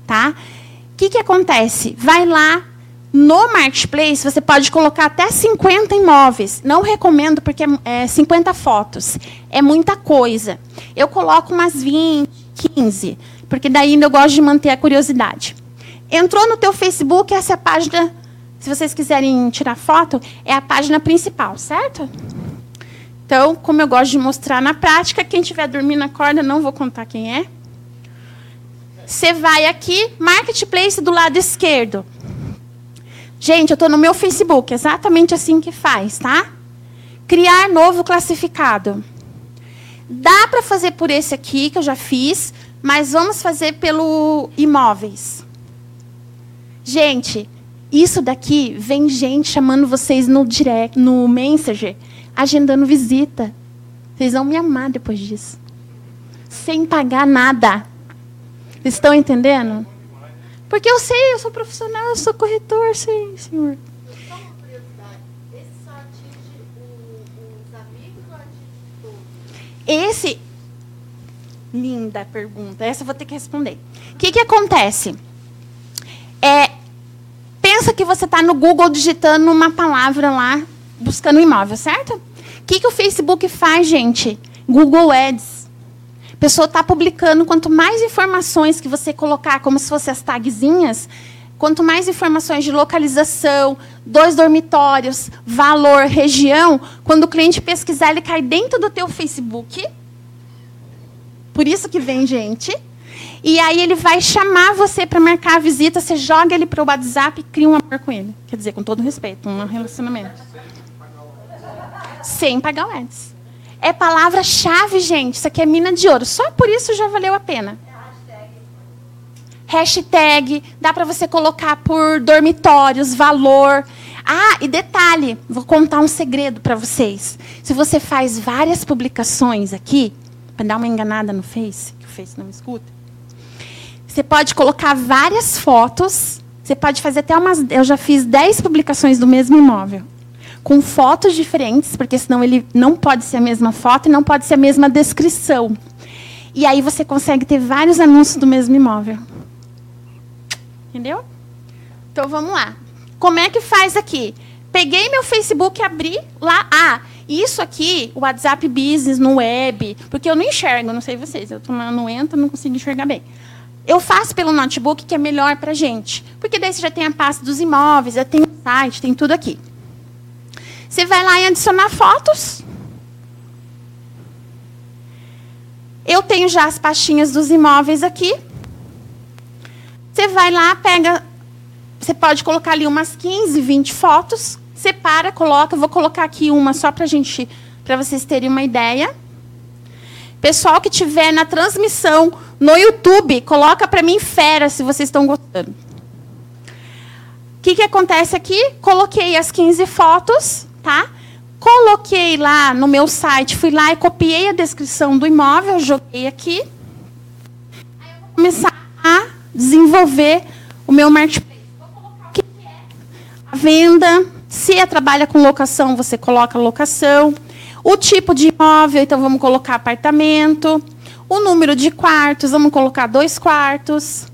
Tá? O que, que acontece? Vai lá, no Marketplace, você pode colocar até 50 imóveis. Não recomendo, porque é 50 é fotos. É muita coisa. Eu coloco umas 20, 15, porque daí eu gosto de manter a curiosidade. Entrou no teu Facebook, essa é a página, se vocês quiserem tirar foto, é a página principal, certo? Então, como eu gosto de mostrar na prática, quem estiver dormindo acorda, não vou contar quem é. Você vai aqui, Marketplace do lado esquerdo. Gente, eu estou no meu Facebook, exatamente assim que faz, tá? Criar novo classificado. Dá para fazer por esse aqui, que eu já fiz, mas vamos fazer pelo imóveis. Gente, isso daqui vem gente chamando vocês no direct, no Messenger, agendando visita. Vocês vão me amar depois disso. Sem pagar nada. Estão entendendo? Porque eu sei, eu sou profissional, eu sou corretor, sei, senhor. Esse. Linda pergunta. Essa eu vou ter que responder. O que, que acontece? É, pensa que você está no Google digitando uma palavra lá, buscando imóvel, certo? O que, que o Facebook faz, gente? Google Ads. A pessoa está publicando, quanto mais informações que você colocar, como se fossem as tagzinhas, quanto mais informações de localização, dois dormitórios, valor, região, quando o cliente pesquisar, ele cai dentro do teu Facebook. Por isso que vem gente. E aí ele vai chamar você para marcar a visita, você joga ele para o WhatsApp e cria um amor com ele. Quer dizer, com todo respeito, um relacionamento. Sem pagar o ads. É palavra-chave, gente. Isso aqui é mina de ouro. Só por isso já valeu a pena. Hashtag, dá para você colocar por dormitórios, valor. Ah, e detalhe, vou contar um segredo para vocês. Se você faz várias publicações aqui, para dar uma enganada no Face, que o Face não me escuta, você pode colocar várias fotos. Você pode fazer até umas. Eu já fiz 10 publicações do mesmo imóvel. Com fotos diferentes, porque senão ele não pode ser a mesma foto e não pode ser a mesma descrição. E aí você consegue ter vários anúncios do mesmo imóvel. Entendeu? Então vamos lá. Como é que faz aqui? Peguei meu Facebook, abri lá. Ah, isso aqui, o WhatsApp Business no web, porque eu não enxergo, não sei vocês, eu no Entra, não consigo enxergar bem. Eu faço pelo notebook, que é melhor para a gente. Porque daí você já tem a pasta dos imóveis, já tem o site, tem tudo aqui. Você vai lá e adicionar fotos. Eu tenho já as pastinhas dos imóveis aqui. Você vai lá, pega. Você pode colocar ali umas 15, 20 fotos. Separa, coloca. Eu vou colocar aqui uma só para gente, para vocês terem uma ideia. Pessoal que tiver na transmissão no YouTube, coloca para mim fera se vocês estão gostando. O que, que acontece aqui? Coloquei as 15 fotos, tá? Coloquei lá no meu site, fui lá e copiei a descrição do imóvel, joguei aqui. Aí eu vou começar a desenvolver o meu marketplace. Vou colocar o que é venda. Se é trabalha com locação, você coloca locação. O tipo de imóvel, então vamos colocar apartamento. O número de quartos, vamos colocar dois quartos.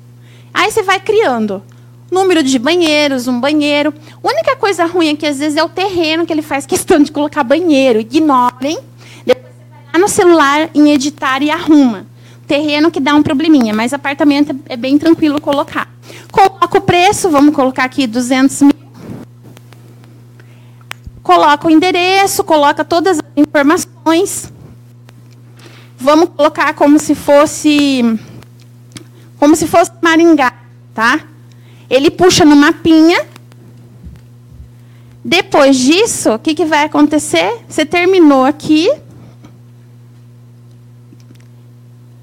Aí você vai criando. Número de banheiros, um banheiro. A única coisa ruim aqui, às vezes, é o terreno que ele faz questão de colocar banheiro. Ignorem. Depois você vai lá no celular, em editar e arruma. Terreno que dá um probleminha, mas apartamento é bem tranquilo colocar. Coloca o preço, vamos colocar aqui 200 mil. Coloca o endereço, coloca todas as informações. Vamos colocar como se fosse como se fosse Maringá, tá? Ele puxa no mapinha. Depois disso, o que, que vai acontecer? Você terminou aqui.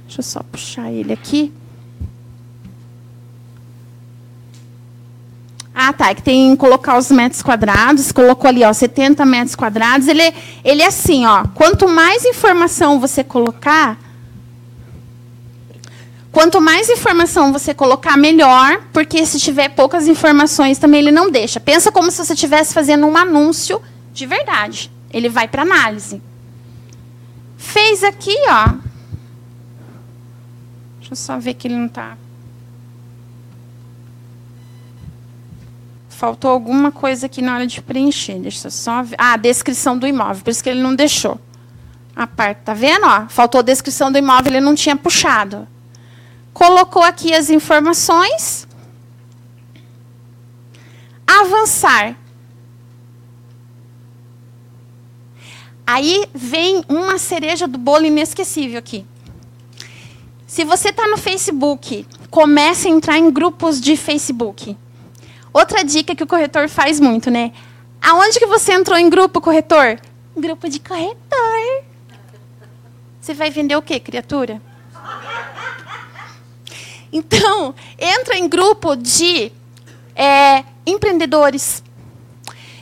Deixa eu só puxar ele aqui. Ah, tá. É que tem que colocar os metros quadrados. Colocou ali, ó, 70 metros quadrados. Ele, ele é assim, ó. Quanto mais informação você colocar, Quanto mais informação você colocar, melhor, porque se tiver poucas informações também ele não deixa. Pensa como se você estivesse fazendo um anúncio de verdade. Ele vai para análise. Fez aqui, ó. Deixa eu só ver que ele não está. Faltou alguma coisa aqui na hora de preencher. Deixa eu só ver. Ah, a descrição do imóvel. Por isso que ele não deixou. A parte, tá vendo? Ó, faltou a descrição do imóvel, ele não tinha puxado colocou aqui as informações. Avançar. Aí vem uma cereja do bolo inesquecível aqui. Se você está no Facebook, comece a entrar em grupos de Facebook. Outra dica que o corretor faz muito, né? Aonde que você entrou em grupo, corretor? Grupo de corretor. Você vai vender o quê, criatura? Então, entra em grupo de é, empreendedores.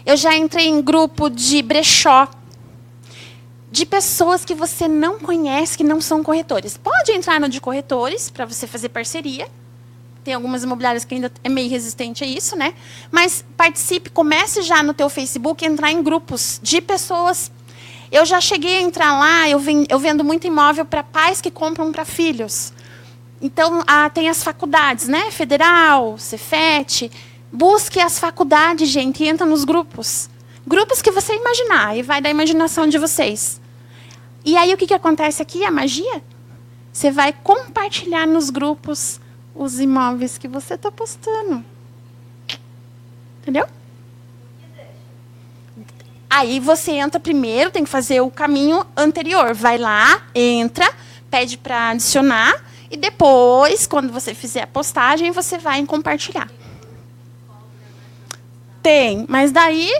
Eu já entrei em grupo de brechó. De pessoas que você não conhece, que não são corretores. Pode entrar no de corretores, para você fazer parceria. Tem algumas imobiliárias que ainda é meio resistente a isso, né? Mas participe, comece já no teu Facebook, entrar em grupos de pessoas. Eu já cheguei a entrar lá, eu vendo muito imóvel para pais que compram para filhos. Então, ah, tem as faculdades, né? Federal, Cefet. Busque as faculdades, gente, e entra nos grupos. Grupos que você imaginar, e vai da imaginação de vocês. E aí, o que, que acontece aqui? A magia? Você vai compartilhar nos grupos os imóveis que você está postando. Entendeu? Aí você entra primeiro, tem que fazer o caminho anterior. Vai lá, entra, pede para adicionar e depois, quando você fizer a postagem, você vai em compartilhar. Tem, mas daí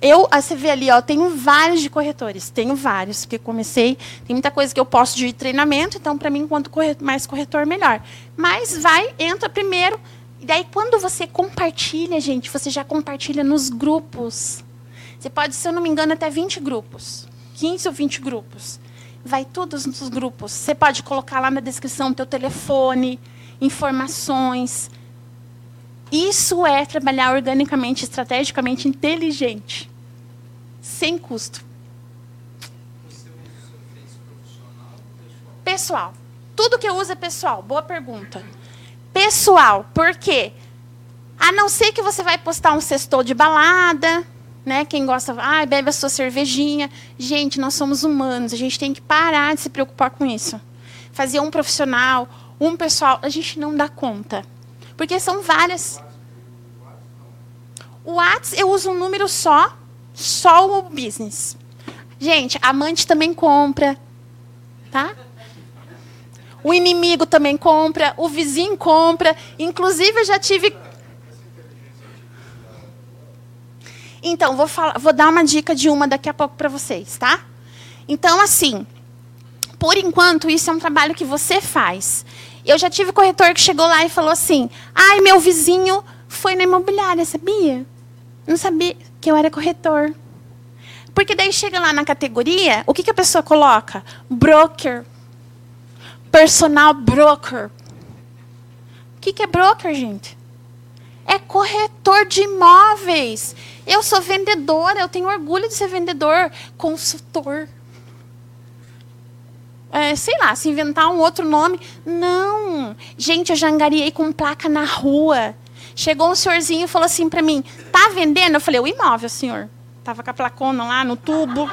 eu, você vê ali, ó, tenho vários de corretores, tenho vários, porque comecei, tem muita coisa que eu posso de treinamento, então para mim quanto mais corretor melhor. Mas vai, entra primeiro, e daí quando você compartilha, gente, você já compartilha nos grupos. Você pode, se eu não me engano, até 20 grupos, 15 ou 20 grupos vai todos nos grupos. Você pode colocar lá na descrição teu telefone, informações. Isso é trabalhar organicamente, estrategicamente inteligente, sem custo. Pessoal? Tudo que eu uso é pessoal. Boa pergunta. Pessoal, por quê? A não ser que você vai postar um sextor de balada, né? Quem gosta, ah, bebe a sua cervejinha. Gente, nós somos humanos, a gente tem que parar de se preocupar com isso. Fazer um profissional, um pessoal, a gente não dá conta. Porque são várias. O WhatsApp eu uso um número só, só o business. Gente, amante também compra, tá? O inimigo também compra, o vizinho compra. Inclusive, eu já tive Então, vou, falar, vou dar uma dica de uma daqui a pouco para vocês, tá? Então, assim, por enquanto, isso é um trabalho que você faz. Eu já tive corretor que chegou lá e falou assim: ai, meu vizinho foi na imobiliária, sabia? Não sabia que eu era corretor. Porque daí chega lá na categoria, o que, que a pessoa coloca? Broker. Personal broker. O que, que é broker, gente? É corretor de imóveis. Eu sou vendedora, eu tenho orgulho de ser vendedor. Consultor. É, sei lá, se inventar um outro nome. Não. Gente, eu já angariei com placa na rua. Chegou um senhorzinho e falou assim para mim: tá vendendo? Eu falei: o imóvel, senhor. Tava com a placona lá no tubo.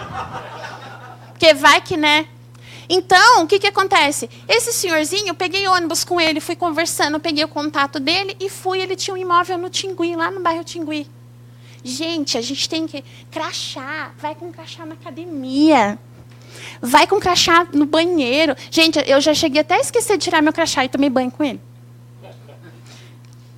Porque vai que, né? Então, o que, que acontece? Esse senhorzinho, eu peguei ônibus com ele, fui conversando, peguei o contato dele e fui. Ele tinha um imóvel no Tingui, lá no bairro Tingui. Gente, a gente tem que crachá. Vai com crachá na academia. Vai com crachá no banheiro. Gente, eu já cheguei até a esquecer de tirar meu crachá e tomei banho com ele.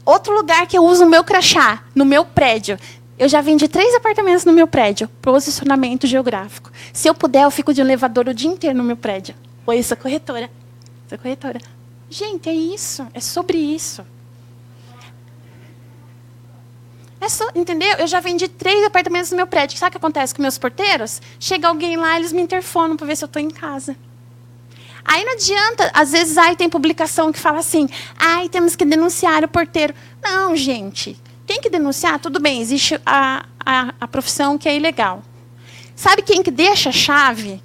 Outro lugar que eu uso o meu crachá, no meu prédio. Eu já vendi três apartamentos no meu prédio. Posicionamento geográfico. Se eu puder, eu fico de elevador o dia inteiro no meu prédio. Oi, sou corretora. Sou corretora. Gente, é isso. É sobre isso. É só, entendeu? Eu já vendi três apartamentos no meu prédio. Sabe o que acontece com meus porteiros? Chega alguém lá, eles me interfonam para ver se eu estou em casa. Aí não adianta, às vezes aí tem publicação que fala assim: ai, temos que denunciar o porteiro. Não, gente. Tem que denunciar? Tudo bem, existe a, a, a profissão que é ilegal. Sabe quem que deixa a chave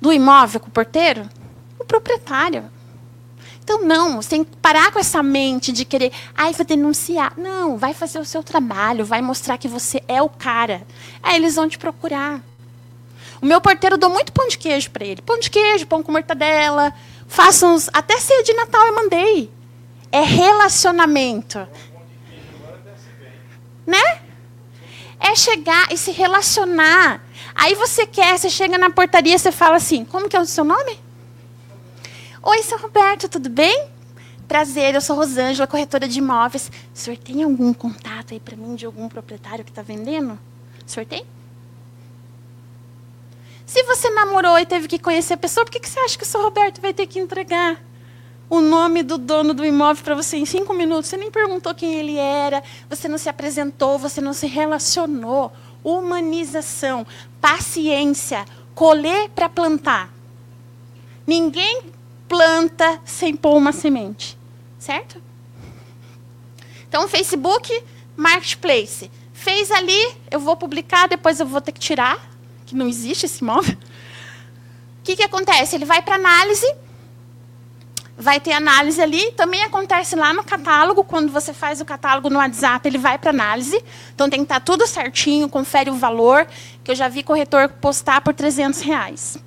do imóvel com o porteiro? O proprietário. Então, não, você tem que parar com essa mente de querer, ai, vou denunciar. Não, vai fazer o seu trabalho, vai mostrar que você é o cara. Aí eles vão te procurar. O meu porteiro, eu dou muito pão de queijo para ele. Pão de queijo, pão com mortadela. Faço uns. Até ceia de Natal eu mandei. É relacionamento né? É chegar e se relacionar. Aí você quer, você chega na portaria, você fala assim: como que é o seu nome? Oi, seu Roberto, tudo bem? Prazer, eu sou Rosângela, corretora de imóveis. O senhor tem algum contato aí para mim de algum proprietário que está vendendo? O senhor tem? Se você namorou e teve que conhecer a pessoa, por que, que você acha que o seu Roberto vai ter que entregar? o nome do dono do imóvel para você em cinco minutos. Você nem perguntou quem ele era, você não se apresentou, você não se relacionou. Humanização, paciência, colher para plantar. Ninguém planta sem pôr uma semente, certo? Então, Facebook, Marketplace. Fez ali, eu vou publicar, depois eu vou ter que tirar, que não existe esse imóvel. O que, que acontece? Ele vai para análise, vai ter análise ali. Também acontece lá no catálogo, quando você faz o catálogo no WhatsApp, ele vai para análise. Então tem que estar tá tudo certinho, confere o valor, que eu já vi corretor postar por 300 reais.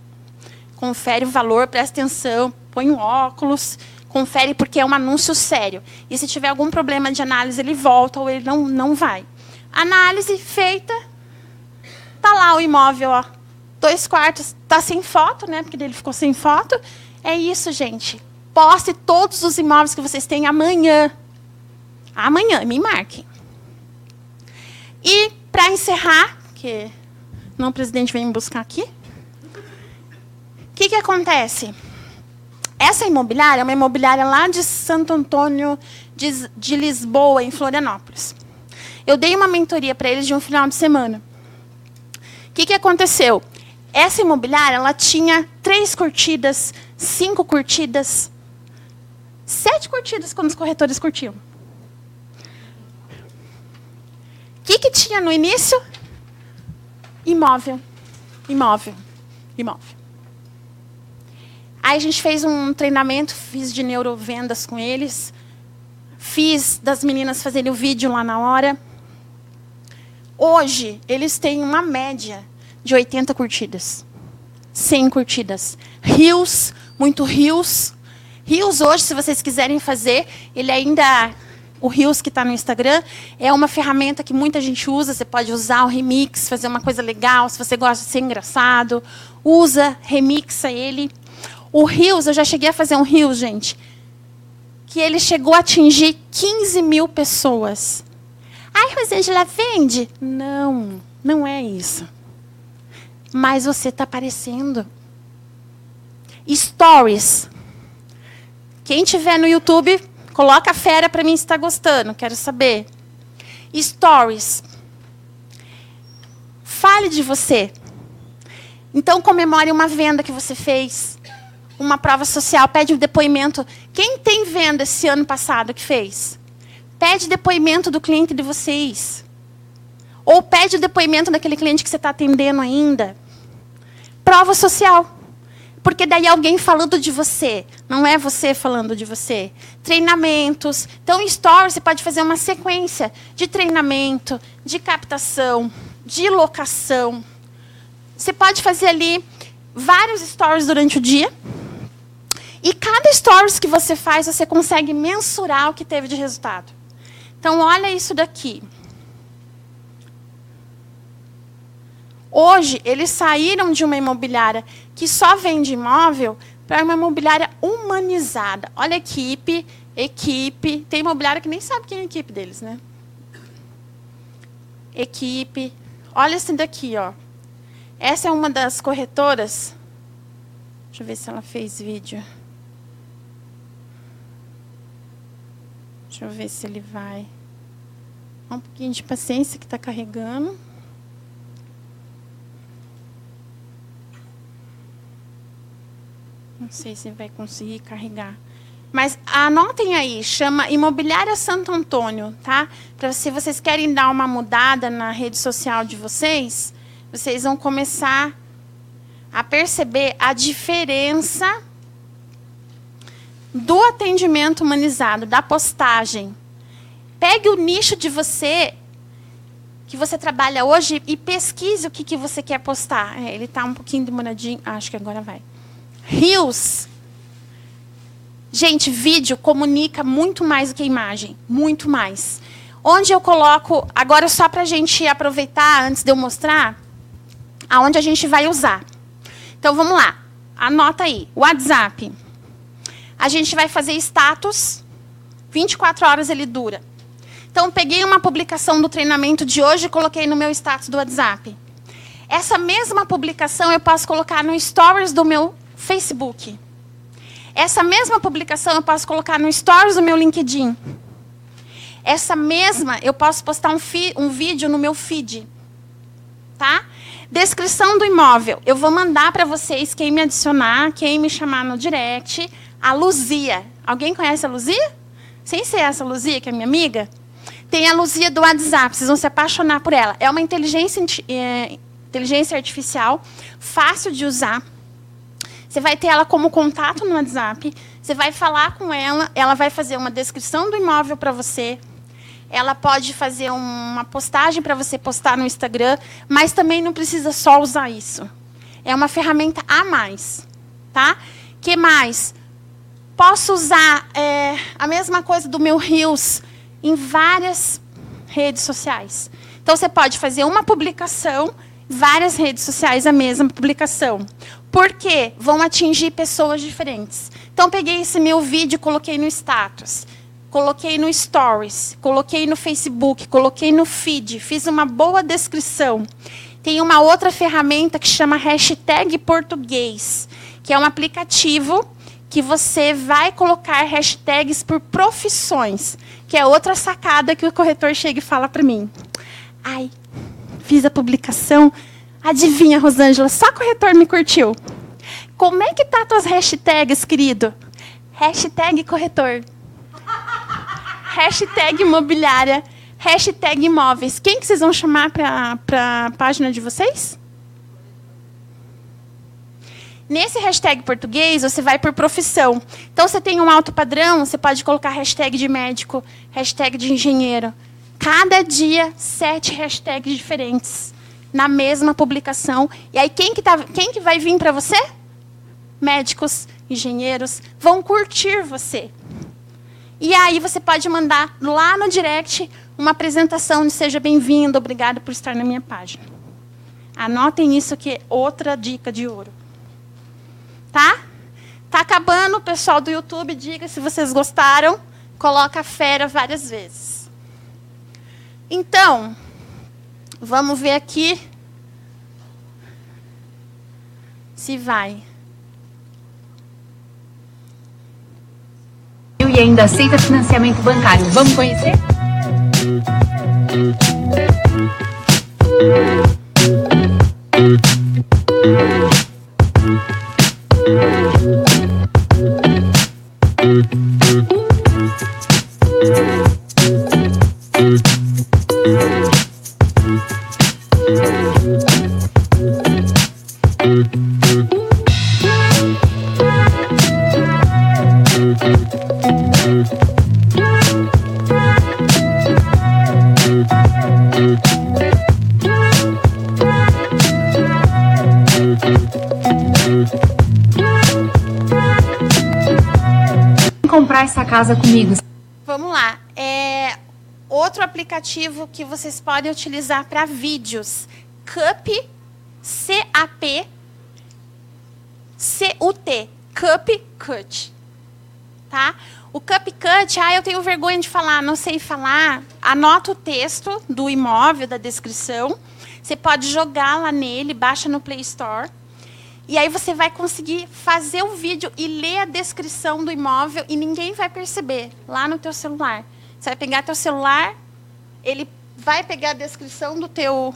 Confere o valor, presta atenção, põe óculos, confere porque é um anúncio sério. E se tiver algum problema de análise, ele volta ou ele não, não vai. Análise feita, tá lá o imóvel, ó, dois quartos, tá sem foto, né? Porque ele ficou sem foto. É isso, gente poste todos os imóveis que vocês têm amanhã. Amanhã, me marquem. E, para encerrar, que não o presidente vem me buscar aqui, o que, que acontece? Essa imobiliária é uma imobiliária lá de Santo Antônio de, de Lisboa, em Florianópolis. Eu dei uma mentoria para eles de um final de semana. O que, que aconteceu? Essa imobiliária ela tinha três curtidas, cinco curtidas, Sete curtidas quando os corretores curtiam. O que, que tinha no início? Imóvel. Imóvel. Imóvel. Aí a gente fez um treinamento, fiz de neurovendas com eles. Fiz das meninas fazerem o vídeo lá na hora. Hoje, eles têm uma média de 80 curtidas. 100 curtidas. Rios, muito rios, Rios hoje, se vocês quiserem fazer, ele ainda o Rios que está no Instagram é uma ferramenta que muita gente usa. Você pode usar o remix, fazer uma coisa legal. Se você gosta de ser engraçado, usa, remixa ele. O Rios, eu já cheguei a fazer um Rios, gente, que ele chegou a atingir 15 mil pessoas. Ai, Rosângela, vende? Não, não é isso. Mas você está aparecendo. Stories. Quem tiver no YouTube, coloca a fera para mim se está gostando, quero saber. Stories. Fale de você. Então comemore uma venda que você fez, uma prova social, pede um depoimento. Quem tem venda esse ano passado que fez? Pede depoimento do cliente de vocês. Ou pede o depoimento daquele cliente que você está atendendo ainda. Prova social. Porque daí alguém falando de você, não é você falando de você. Treinamentos. Então, em Stories, você pode fazer uma sequência de treinamento, de captação, de locação. Você pode fazer ali vários stories durante o dia. E cada stories que você faz, você consegue mensurar o que teve de resultado. Então, olha isso daqui. Hoje, eles saíram de uma imobiliária que só vende imóvel para uma imobiliária humanizada. Olha a equipe, equipe. Tem imobiliária que nem sabe quem é a equipe deles, né? Equipe. Olha esse daqui, ó. Essa é uma das corretoras. Deixa eu ver se ela fez vídeo. Deixa eu ver se ele vai. Um pouquinho de paciência que está carregando. Não sei se vai conseguir carregar. Mas anotem aí, chama Imobiliária Santo Antônio, tá? Para se vocês querem dar uma mudada na rede social de vocês, vocês vão começar a perceber a diferença do atendimento humanizado, da postagem. Pegue o nicho de você que você trabalha hoje e pesquise o que, que você quer postar. É, ele está um pouquinho demoradinho. Ah, acho que agora vai. Rios. Gente, vídeo comunica muito mais do que imagem. Muito mais. Onde eu coloco, agora só para a gente aproveitar, antes de eu mostrar, aonde a gente vai usar. Então, vamos lá. Anota aí. WhatsApp. A gente vai fazer status. 24 horas ele dura. Então, peguei uma publicação do treinamento de hoje e coloquei no meu status do WhatsApp. Essa mesma publicação eu posso colocar no stories do meu Facebook. Essa mesma publicação eu posso colocar no Stories do meu LinkedIn. Essa mesma eu posso postar um, um vídeo no meu feed. Tá? Descrição do imóvel. Eu vou mandar para vocês quem me adicionar, quem me chamar no direct. A Luzia. Alguém conhece a Luzia? Sem ser essa Luzia, que é minha amiga? Tem a Luzia do WhatsApp, vocês vão se apaixonar por ela. É uma inteligência, é, inteligência artificial, fácil de usar você vai ter ela como contato no WhatsApp, você vai falar com ela, ela vai fazer uma descrição do imóvel para você, ela pode fazer uma postagem para você postar no Instagram, mas também não precisa só usar isso. É uma ferramenta a mais, tá? Que mais? Posso usar é, a mesma coisa do meu Reels em várias redes sociais. Então você pode fazer uma publicação, várias redes sociais a mesma publicação. Porque vão atingir pessoas diferentes. Então, peguei esse meu vídeo e coloquei no status. Coloquei no Stories, coloquei no Facebook, coloquei no feed, fiz uma boa descrição. Tem uma outra ferramenta que chama hashtag português, que é um aplicativo que você vai colocar hashtags por profissões, que é outra sacada que o corretor chega e fala para mim. Ai, fiz a publicação, Adivinha, Rosângela, só corretor me curtiu. Como é que tá tuas hashtags, querido? Hashtag corretor. hashtag imobiliária. Hashtag imóveis. Quem que vocês vão chamar para a página de vocês? Nesse hashtag português, você vai por profissão. Então, você tem um alto padrão, você pode colocar hashtag de médico, hashtag de engenheiro. Cada dia, sete hashtags diferentes na mesma publicação. E aí quem que, tá, quem que vai vir para você? Médicos, engenheiros, vão curtir você. E aí você pode mandar lá no direct uma apresentação de seja bem-vindo, obrigado por estar na minha página. Anotem isso que é outra dica de ouro. Tá? Tá acabando, pessoal do YouTube, diga se vocês gostaram. Coloca a fera várias vezes. Então, Vamos ver aqui se vai. E ainda aceita financiamento bancário. Vamos conhecer? Comigo. Vamos lá. É, outro aplicativo que vocês podem utilizar para vídeos. Cup, C-A-P, C-U-T. Cup Cut. Tá? O CupCut, ah, eu tenho vergonha de falar, não sei falar. Anota o texto do imóvel, da descrição. Você pode jogar lá nele, baixa no Play Store. E aí você vai conseguir fazer o vídeo e ler a descrição do imóvel e ninguém vai perceber lá no teu celular. Você vai pegar teu celular, ele vai pegar a descrição do teu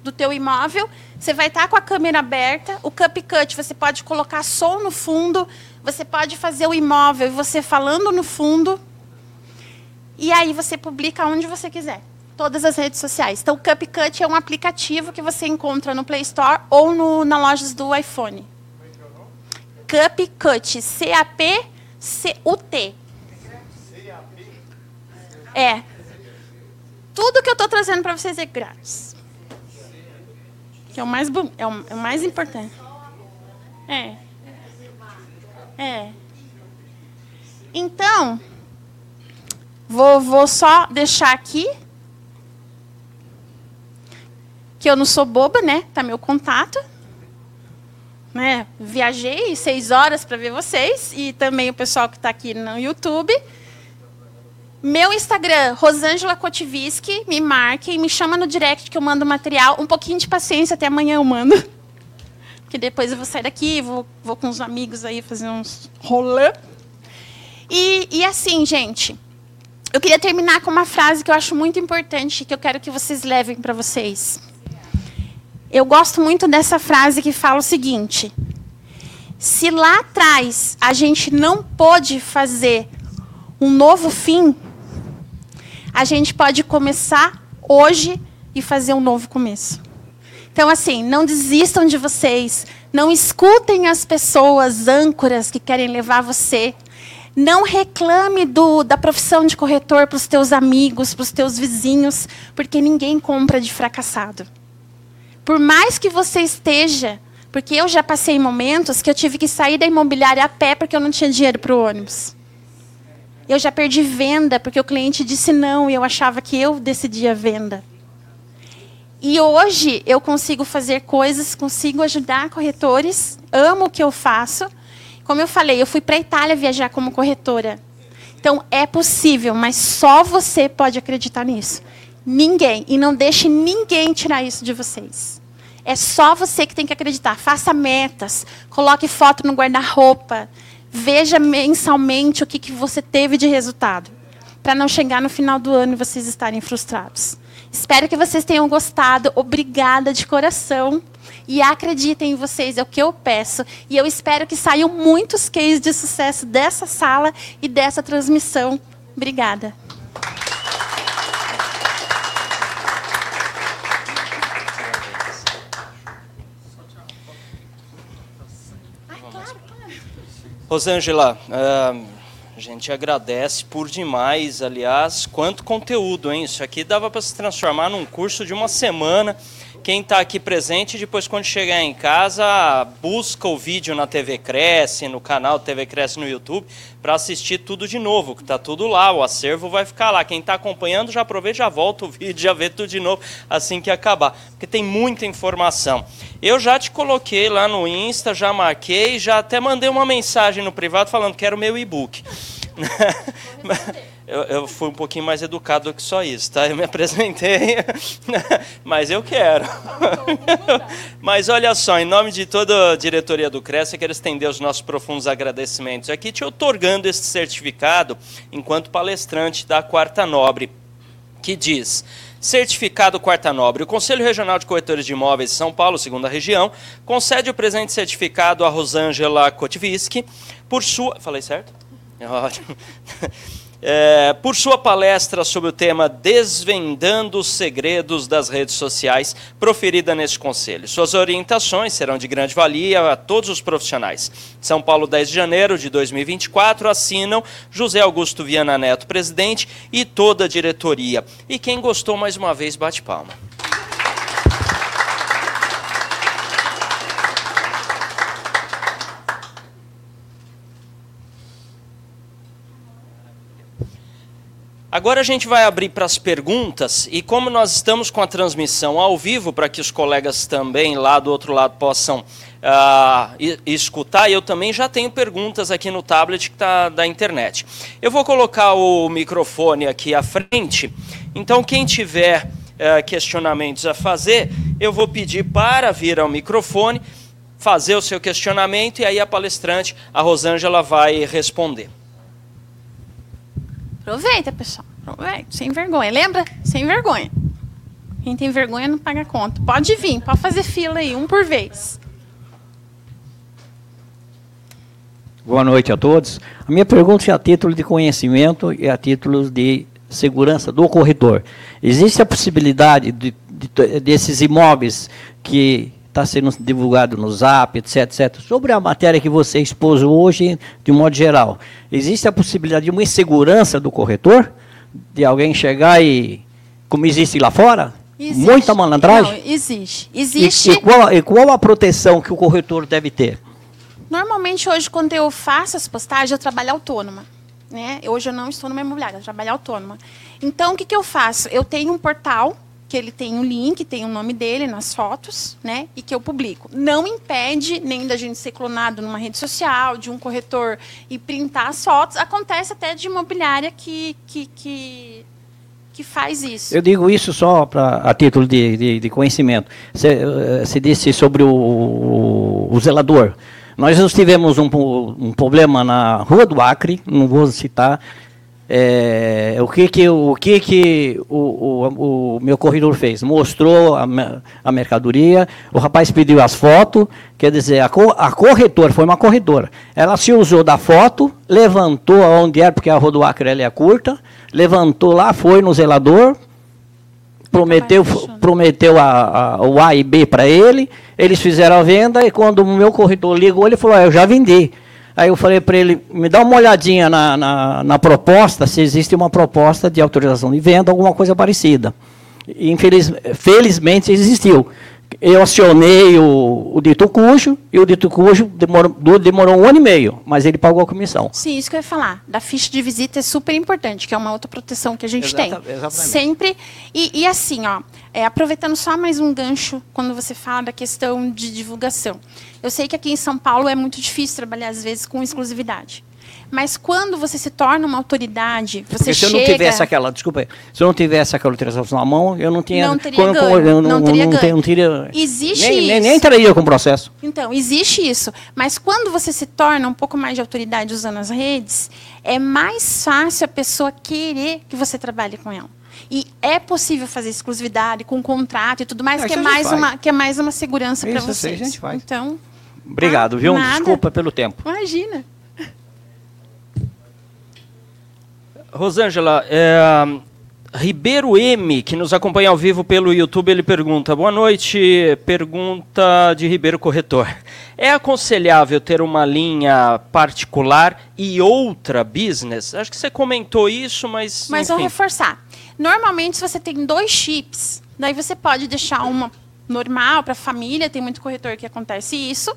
do teu imóvel, você vai estar com a câmera aberta, o CupCut você pode colocar som no fundo, você pode fazer o imóvel e você falando no fundo, e aí você publica onde você quiser todas as redes sociais. Então, o CupCut é um aplicativo que você encontra no Play Store ou no, na lojas do iPhone. CupCut, C-A-P-C-U-T. É. Tudo que eu estou trazendo para vocês é grátis. Que é o mais, é o, é o mais importante. É. É. Então, vou, vou só deixar aqui que eu não sou boba, né? Tá meu contato. Né? Viajei seis horas para ver vocês e também o pessoal que está aqui no YouTube. Meu Instagram, Rosângela Kotiviski, me marque, me chama no direct que eu mando material. Um pouquinho de paciência, até amanhã eu mando. [LAUGHS] Porque depois eu vou sair daqui, vou, vou com os amigos aí fazer uns rolê. E, e assim, gente, eu queria terminar com uma frase que eu acho muito importante, que eu quero que vocês levem para vocês. Eu gosto muito dessa frase que fala o seguinte: se lá atrás a gente não pôde fazer um novo fim, a gente pode começar hoje e fazer um novo começo. Então, assim, não desistam de vocês, não escutem as pessoas âncoras que querem levar você. Não reclame do, da profissão de corretor para os teus amigos, para os teus vizinhos, porque ninguém compra de fracassado. Por mais que você esteja, porque eu já passei momentos que eu tive que sair da imobiliária a pé porque eu não tinha dinheiro para o ônibus. Eu já perdi venda porque o cliente disse não e eu achava que eu decidia a venda. E hoje eu consigo fazer coisas, consigo ajudar corretores, amo o que eu faço. Como eu falei, eu fui para a Itália viajar como corretora. Então é possível, mas só você pode acreditar nisso. Ninguém. E não deixe ninguém tirar isso de vocês. É só você que tem que acreditar. Faça metas. Coloque foto no guarda-roupa. Veja mensalmente o que, que você teve de resultado. Para não chegar no final do ano e vocês estarem frustrados. Espero que vocês tenham gostado. Obrigada de coração. E acreditem em vocês, é o que eu peço. E eu espero que saiam muitos cases de sucesso dessa sala e dessa transmissão. Obrigada. Rosângela, uh, a gente agradece por demais, aliás, quanto conteúdo, hein? Isso aqui dava para se transformar num curso de uma semana. Quem está aqui presente, depois quando chegar em casa, busca o vídeo na TV Cresce, no canal TV Cresce no YouTube, para assistir tudo de novo, que está tudo lá, o acervo vai ficar lá. Quem está acompanhando, já aproveita, já volta o [LAUGHS] vídeo, já vê tudo de novo assim que acabar, porque tem muita informação. Eu já te coloquei lá no Insta, já marquei, já até mandei uma mensagem no privado falando que era o meu e-book. [LAUGHS] eu, eu, fui um pouquinho mais educado do que só isso, tá? Eu me [LAUGHS] apresentei, mas eu quero. [LAUGHS] mas olha só, em nome de toda a diretoria do CRES, eu quero estender os nossos profundos agradecimentos aqui, te otorgando esse certificado enquanto palestrante da Quarta Nobre, que diz... Certificado Quarta Nobre. O Conselho Regional de Corretores de Imóveis de São Paulo, segunda região, concede o presente certificado a Rosângela Kotviski por sua. Falei certo? É ótimo é, por sua palestra sobre o tema Desvendando os Segredos das Redes Sociais, proferida neste Conselho. Suas orientações serão de grande valia a todos os profissionais. São Paulo, 10 de janeiro de 2024, assinam José Augusto Viana Neto, presidente, e toda a diretoria. E quem gostou, mais uma vez, bate palma. Agora a gente vai abrir para as perguntas e como nós estamos com a transmissão ao vivo para que os colegas também lá do outro lado possam uh, escutar, eu também já tenho perguntas aqui no tablet que tá da internet. Eu vou colocar o microfone aqui à frente, então quem tiver uh, questionamentos a fazer, eu vou pedir para vir ao microfone, fazer o seu questionamento e aí a palestrante, a Rosângela, vai responder. Aproveita, pessoal. Aproveita. Sem vergonha. Lembra? Sem vergonha. Quem tem vergonha não paga conta. Pode vir, pode fazer fila aí, um por vez. Boa noite a todos. A minha pergunta é a título de conhecimento e a título de segurança do corretor. Existe a possibilidade de, de, desses imóveis que está sendo divulgado no Zap, etc, etc. Sobre a matéria que você expôs hoje, de um modo geral, existe a possibilidade de uma insegurança do corretor? De alguém chegar e, como existe lá fora? Existe. Muita malandragem? Não, existe. existe. E, e, qual, e qual a proteção que o corretor deve ter? Normalmente, hoje, quando eu faço as postagens, eu trabalho autônoma. Né? Hoje eu não estou numa imobiliária, eu trabalho autônoma. Então, o que, que eu faço? Eu tenho um portal que ele tem um link, tem o nome dele nas fotos, né? E que eu publico. Não impede nem da gente ser clonado numa rede social, de um corretor e printar as fotos. Acontece até de imobiliária que, que, que, que faz isso. Eu digo isso só pra, a título de, de, de conhecimento. Você, eh, disse sobre o, o, o zelador. Nós tivemos um, um problema na Rua do Acre, não vou citar, é, o que que, o, que, que o, o, o meu corredor fez? Mostrou a, a, mercadoria, o rapaz pediu as fotos, quer dizer, a, co, a corretora, foi uma corretora, ela se usou da foto, levantou aonde era, porque a rua do Acre é curta, levantou lá, foi no zelador, prometeu, prometeu a, a, o A e B para ele, eles fizeram a venda, e quando o meu corretor ligou, ele falou, ah, eu já vendi. Aí eu falei para ele, me dá uma olhadinha na, na, na, proposta, se existe uma proposta de autorização de venda, alguma coisa parecida. Infeliz, felizmente existiu. Eu acionei o, o dito cujo, e o dito cujo demorou, demorou um ano e meio, mas ele pagou a comissão. Sim, isso que eu ia falar. Da ficha de visita é super importante, que é uma outra proteção que a gente Exata, tem. Exatamente. Sempre. E, e assim, ó, é, aproveitando só mais um gancho, quando você fala da questão de divulgação. Eu sei que aqui em São Paulo é muito difícil trabalhar, às vezes, com exclusividade. Mas quando você se torna uma autoridade, você Porque se chega... eu não tivesse aquela, desculpa, se eu não tivesse aquela autorização na mão, eu não tinha, não teria quando, ganho, eu não, não teria não, ganho. Não teria, existe nem, isso. Nem, nem entraria com o processo. Então, existe isso. Mas quando você se torna um pouco mais de autoridade usando as redes, é mais fácil a pessoa querer que você trabalhe com ela. E é possível fazer exclusividade com contrato e tudo mais, que, é mais uma, que é mais uma segurança para vocês. a gente faz. Então, Obrigado, ah, viu? Nada. Desculpa pelo tempo. Imagina. Rosângela, é, Ribeiro M, que nos acompanha ao vivo pelo YouTube, ele pergunta: Boa noite, pergunta de Ribeiro Corretor. É aconselhável ter uma linha particular e outra business? Acho que você comentou isso, mas. Mas enfim. vou reforçar. Normalmente, se você tem dois chips, daí você pode deixar uma normal para a família, tem muito corretor que acontece isso.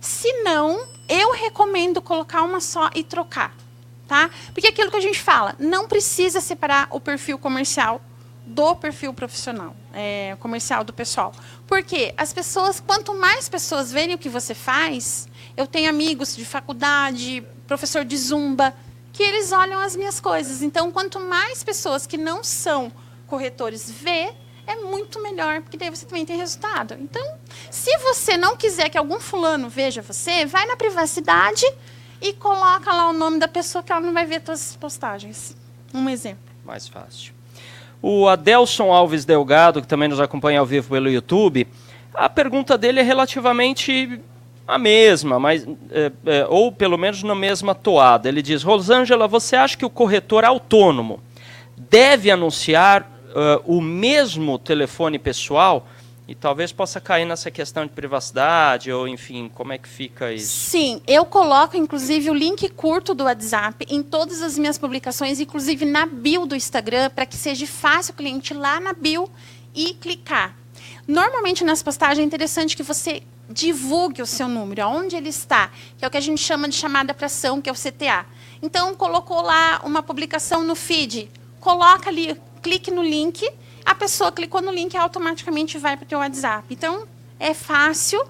Se não, eu recomendo colocar uma só e trocar, tá? Porque é aquilo que a gente fala, não precisa separar o perfil comercial do perfil profissional, é, comercial do pessoal. Porque as pessoas, quanto mais pessoas verem o que você faz, eu tenho amigos de faculdade, professor de zumba, que eles olham as minhas coisas. Então, quanto mais pessoas que não são corretores vê, é muito melhor, porque daí você também tem resultado. Então, se você não quiser que algum fulano veja você, vai na privacidade e coloca lá o nome da pessoa que ela não vai ver todas as postagens. Um exemplo. Mais fácil. O Adelson Alves Delgado, que também nos acompanha ao vivo pelo YouTube, a pergunta dele é relativamente a mesma, mas é, é, ou pelo menos na mesma toada. Ele diz: Rosângela, você acha que o corretor autônomo deve anunciar uh, o mesmo telefone pessoal? E talvez possa cair nessa questão de privacidade, ou enfim, como é que fica isso? Sim, eu coloco inclusive o link curto do WhatsApp em todas as minhas publicações, inclusive na bio do Instagram, para que seja fácil o cliente ir lá na bio e clicar. Normalmente nas postagens é interessante que você divulgue o seu número, aonde ele está, que é o que a gente chama de chamada para ação, que é o CTA. Então, colocou lá uma publicação no feed, coloca ali, clique no link a pessoa clicou no link e automaticamente vai para o teu WhatsApp. Então, é fácil,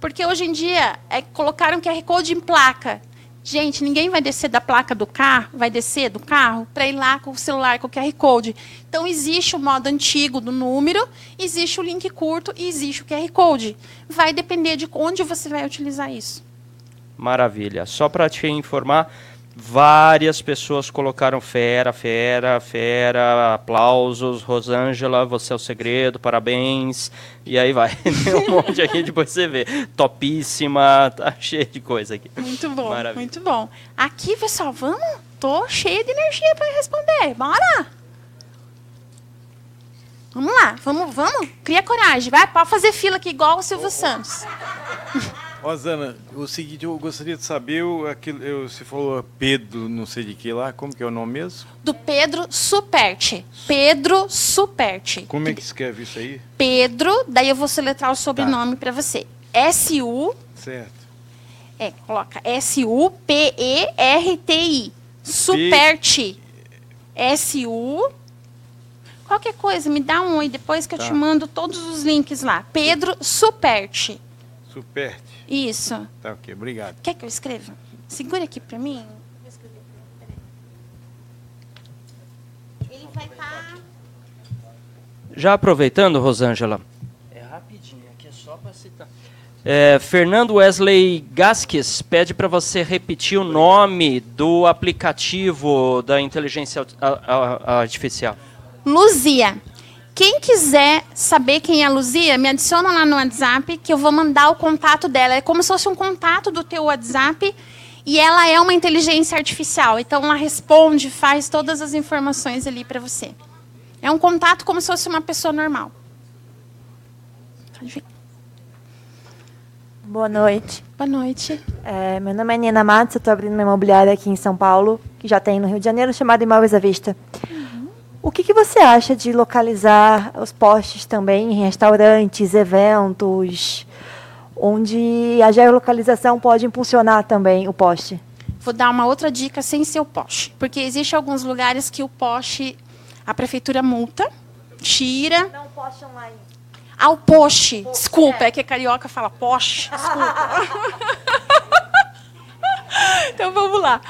porque hoje em dia é, colocaram QR Code em placa. Gente, ninguém vai descer da placa do carro, vai descer do carro para ir lá com o celular com o QR Code. Então existe o modo antigo do número, existe o link curto e existe o QR Code. Vai depender de onde você vai utilizar isso. Maravilha. Só para te informar, Várias pessoas colocaram fera, fera, fera, aplausos, Rosângela, você é o segredo, parabéns. E aí vai. [LAUGHS] Um monte aqui, depois você vê. Topíssima, tá [LAUGHS] cheio de coisa aqui. Muito bom, Maravilha. muito bom. Aqui, pessoal, vamos? Tô cheia de energia para responder. Bora! Vamos lá, vamos, vamos. Cria coragem, vai, pode fazer fila aqui igual o Silvio Santos. [LAUGHS] Rosana, o seguinte, eu gostaria de saber, o, aquilo, eu, você falou Pedro, não sei de que lá, como que é o nome mesmo? Do Pedro Superti. Pedro Superti. Como é que escreve isso aí? Pedro, daí eu vou soletrar o sobrenome tá. para você. S-U... Certo. É, coloca S-U-P-E-R-T-I. Superti. S-U... Qualquer coisa, me dá um oi depois que tá. eu te mando todos os links lá. Pedro Superti. Superti. Isso. Tá ok, obrigado. Quer que eu escreva? Segura aqui para mim. Ele vai estar. Tá- Já aproveitando, Rosângela. É rapidinho, aqui é só para citar. É, Fernando Wesley Gasques pede para você repetir o nome do aplicativo da inteligência artificial. Luzia. Quem quiser saber quem é a Luzia, me adiciona lá no WhatsApp que eu vou mandar o contato dela. É como se fosse um contato do teu WhatsApp e ela é uma inteligência artificial. Então ela responde, faz todas as informações ali para você. É um contato como se fosse uma pessoa normal. Pode vir. Boa noite. Boa noite. É, meu nome é Nina Matos, eu estou abrindo uma imobiliária aqui em São Paulo, que já tem no Rio de Janeiro, chamada Imóveis à Vista. O que, que você acha de localizar os postes também em restaurantes, eventos, onde a geolocalização pode impulsionar também o poste? Vou dar uma outra dica sem ser o poste, porque existe alguns lugares que o poste a prefeitura multa, tira. Não, poste online. Ah, o poste. poste Desculpa, é. é que carioca fala poste. Desculpa. [LAUGHS] então vamos lá.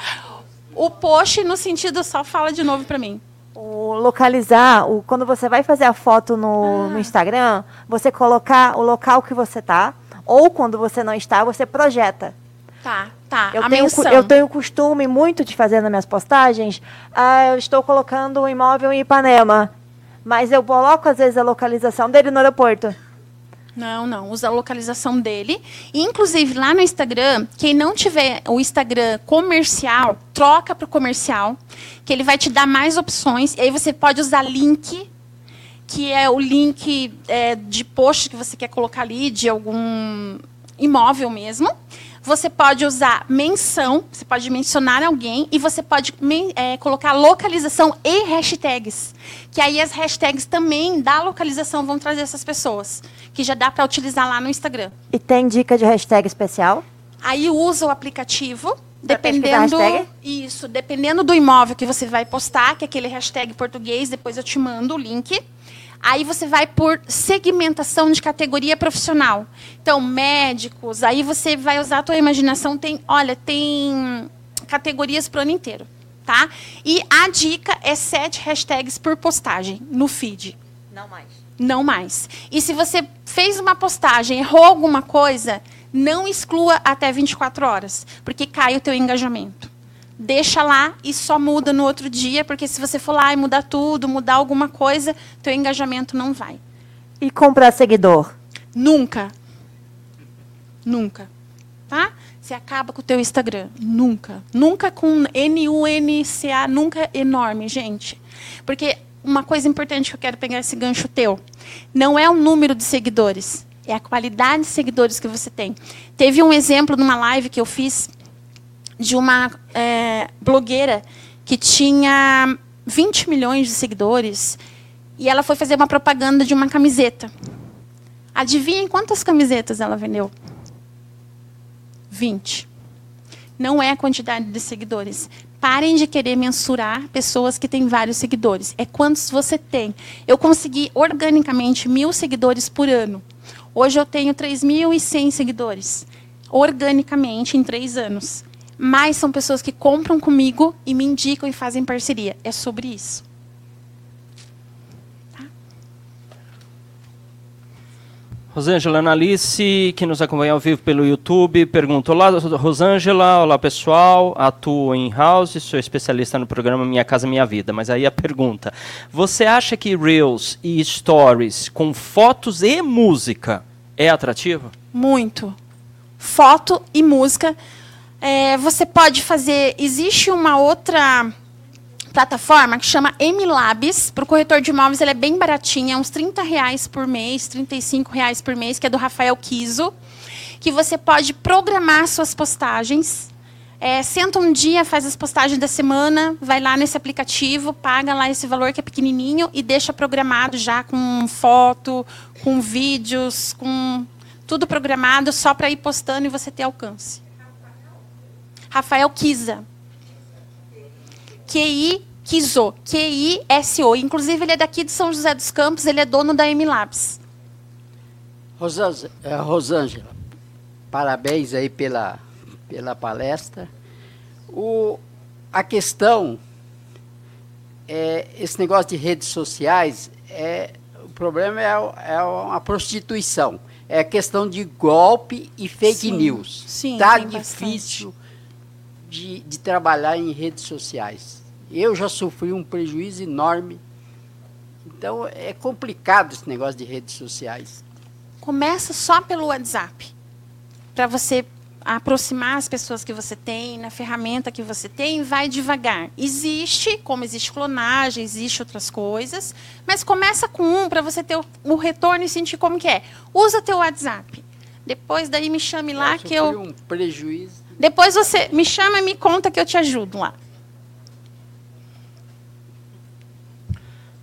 O poste no sentido só fala de novo para mim o localizar, o, quando você vai fazer a foto no, ah. no, Instagram, você colocar o local que você tá, ou quando você não está, você projeta. Tá, tá. Eu, a tenho, menção. eu tenho costume muito de fazer nas minhas postagens, ah, eu estou colocando um imóvel em Ipanema, mas eu coloco às vezes a localização dele no aeroporto. Não, não. Usa a localização dele. Inclusive, lá no Instagram, quem não tiver o Instagram comercial, troca para o comercial, que ele vai te dar mais opções. E aí você pode usar link, que é o link é, de post que você quer colocar ali, de algum imóvel mesmo. Você pode usar menção, você pode mencionar alguém e você pode é, colocar localização e hashtags. Que aí as hashtags também da localização vão trazer essas pessoas. Que já dá para utilizar lá no Instagram. E tem dica de hashtag especial? Aí usa o aplicativo. Dependendo isso, dependendo do imóvel que você vai postar, que é aquele hashtag português, depois eu te mando o link. Aí você vai por segmentação de categoria profissional. Então, médicos, aí você vai usar a tua imaginação. Tem, olha, tem categorias para o ano inteiro. Tá? E a dica é sete hashtags por postagem no feed. Não mais. Não mais. E se você fez uma postagem, errou alguma coisa, não exclua até 24 horas, porque cai o teu engajamento deixa lá e só muda no outro dia, porque se você for lá e mudar tudo, mudar alguma coisa, teu engajamento não vai. E comprar seguidor? Nunca. Nunca. tá? Você acaba com o teu Instagram. Nunca. Nunca com N-U-N-C-A, nunca enorme, gente. Porque uma coisa importante que eu quero pegar esse gancho teu. Não é o número de seguidores, é a qualidade de seguidores que você tem. Teve um exemplo numa live que eu fiz de uma é, blogueira que tinha 20 milhões de seguidores e ela foi fazer uma propaganda de uma camiseta. Adivinhem quantas camisetas ela vendeu? 20. Não é a quantidade de seguidores. Parem de querer mensurar pessoas que têm vários seguidores. É quantos você tem. Eu consegui organicamente mil seguidores por ano. Hoje eu tenho 3.100 seguidores. Organicamente, em três anos. Mas são pessoas que compram comigo e me indicam e fazem parceria. É sobre isso. Rosângela Analice, que nos acompanha ao vivo pelo YouTube, perguntou: Olá, Rosângela, olá pessoal, atuo em house, sou especialista no programa Minha Casa Minha Vida. Mas aí a pergunta: Você acha que Reels e Stories com fotos e música é atrativo? Muito. Foto e música. É, você pode fazer. Existe uma outra plataforma que chama MLabs. Para o corretor de imóveis, ela é bem baratinha, uns 30 reais por mês, 35 reais por mês, que é do Rafael Kiso. Que você pode programar suas postagens. É, senta um dia, faz as postagens da semana, vai lá nesse aplicativo, paga lá esse valor que é pequenininho e deixa programado já com foto, com vídeos, com tudo programado só para ir postando e você ter alcance. Rafael Kisa. QI Kiso, Q-I-S-O. Inclusive, ele é daqui de São José dos Campos, ele é dono da M-Labs. É, Rosângela, parabéns aí pela, pela palestra. O, a questão, é, esse negócio de redes sociais, é, o problema é, é a prostituição. É a questão de golpe e fake Sim, news. sim, Está difícil de, de trabalhar em redes sociais. Eu já sofri um prejuízo enorme. Então é complicado esse negócio de redes sociais. Começa só pelo WhatsApp. Para você aproximar as pessoas que você tem, na ferramenta que você tem, vai devagar. Existe, como existe clonagem, existe outras coisas, mas começa com um para você ter o, o, retorno e sentir como que é. Usa teu WhatsApp. Depois daí me chame lá eu que eu um prejuízo. Depois você me chama e me conta que eu te ajudo lá.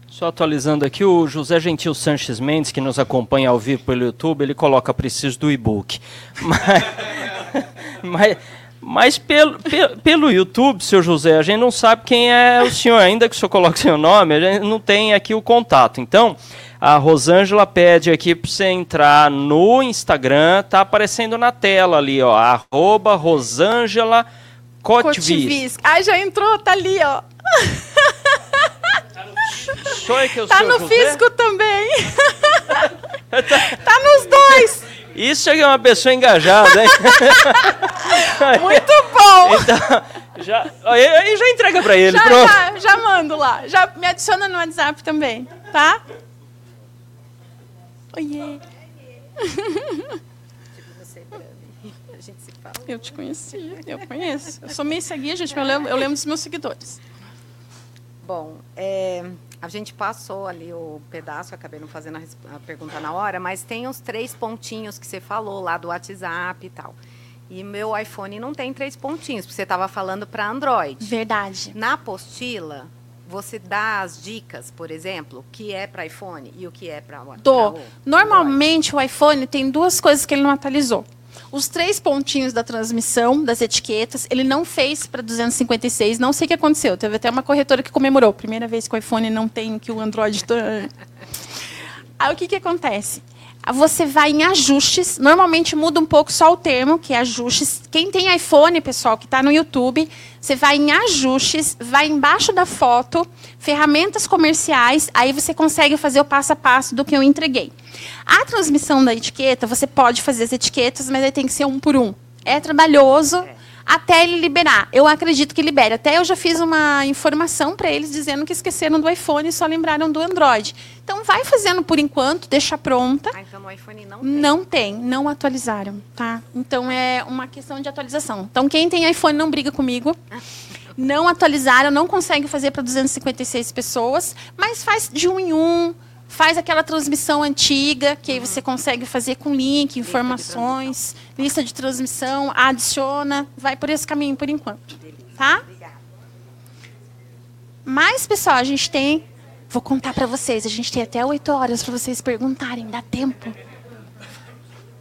Só atualizando aqui, o José Gentil Sanches Mendes, que nos acompanha ao vivo pelo YouTube, ele coloca preciso do e-book. [LAUGHS] Mas, mas, mas pelo, pelo, pelo YouTube, seu José, a gente não sabe quem é o senhor, ainda que o senhor coloque seu nome, a gente não tem aqui o contato. Então, a Rosângela pede aqui para você entrar no Instagram, tá aparecendo na tela ali, ó, arroba Rosângela Cotvis. Ah, já entrou, tá ali, ó. É tá no José? fisco também. [LAUGHS] tá nos dois. Isso é uma pessoa engajada, hein? [LAUGHS] [LAUGHS] Muito bom. Então, já, aí, aí já entrega para ele, já, pronto. já, já mando lá. Já me adiciona no WhatsApp também, tá? Oiê. [LAUGHS] Eu te conheci, eu conheço. Eu sou meio seguia, gente, mas eu lembro, eu lembro dos meus seguidores. Bom, é, a gente passou ali o pedaço, acabei não fazendo a, a pergunta na hora, mas tem os três pontinhos que você falou lá do WhatsApp e tal. E meu iPhone não tem três pontinhos, porque você estava falando para Android. Verdade. Na apostila, você dá as dicas, por exemplo, o que é para iPhone e o que é para Dou. Normalmente o iPhone tem duas coisas que ele não atualizou. Os três pontinhos da transmissão, das etiquetas, ele não fez para 256. Não sei o que aconteceu. Teve até uma corretora que comemorou. Primeira vez que o iPhone não tem, que o Android. [LAUGHS] Aí o que, que acontece? Você vai em ajustes. Normalmente muda um pouco só o termo, que é ajustes. Quem tem iPhone, pessoal, que está no YouTube, você vai em ajustes, vai embaixo da foto, ferramentas comerciais, aí você consegue fazer o passo a passo do que eu entreguei. A transmissão da etiqueta, você pode fazer as etiquetas, mas aí tem que ser um por um. É trabalhoso. Até ele liberar. Eu acredito que libere. Até eu já fiz uma informação para eles dizendo que esqueceram do iPhone e só lembraram do Android. Então vai fazendo por enquanto, deixa pronta. Ah, então no iPhone não tem. Não tem, não atualizaram, tá? Então é uma questão de atualização. Então quem tem iPhone não briga comigo. [LAUGHS] Não atualizaram, não consegue fazer para 256 pessoas, mas faz de um em um, faz aquela transmissão antiga, que aí você consegue fazer com link, informações, lista de transmissão, adiciona, vai por esse caminho por enquanto, tá? Mas, pessoal, a gente tem, vou contar para vocês, a gente tem até 8 horas para vocês perguntarem, dá tempo.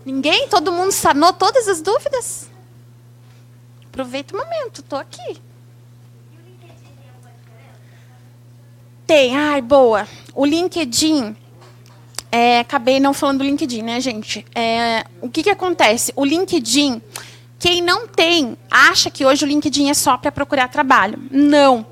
Ninguém? Todo mundo sanou todas as dúvidas? Aproveita o momento, tô aqui. Tem, ai, boa. O LinkedIn, é, acabei não falando do LinkedIn, né, gente? É, o que, que acontece? O LinkedIn, quem não tem, acha que hoje o LinkedIn é só para procurar trabalho. Não.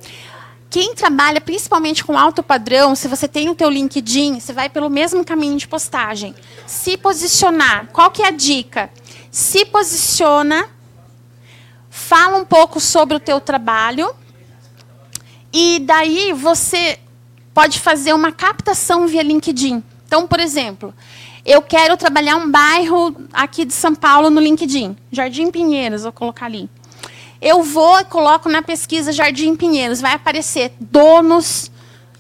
Quem trabalha principalmente com alto padrão, se você tem o teu LinkedIn, você vai pelo mesmo caminho de postagem. Se posicionar. Qual que é a dica? Se posiciona, fala um pouco sobre o teu trabalho e daí você pode fazer uma captação via LinkedIn. Então, por exemplo, eu quero trabalhar um bairro aqui de São Paulo no LinkedIn, Jardim Pinheiros, vou colocar ali. Eu vou e coloco na pesquisa Jardim Pinheiros, vai aparecer donos,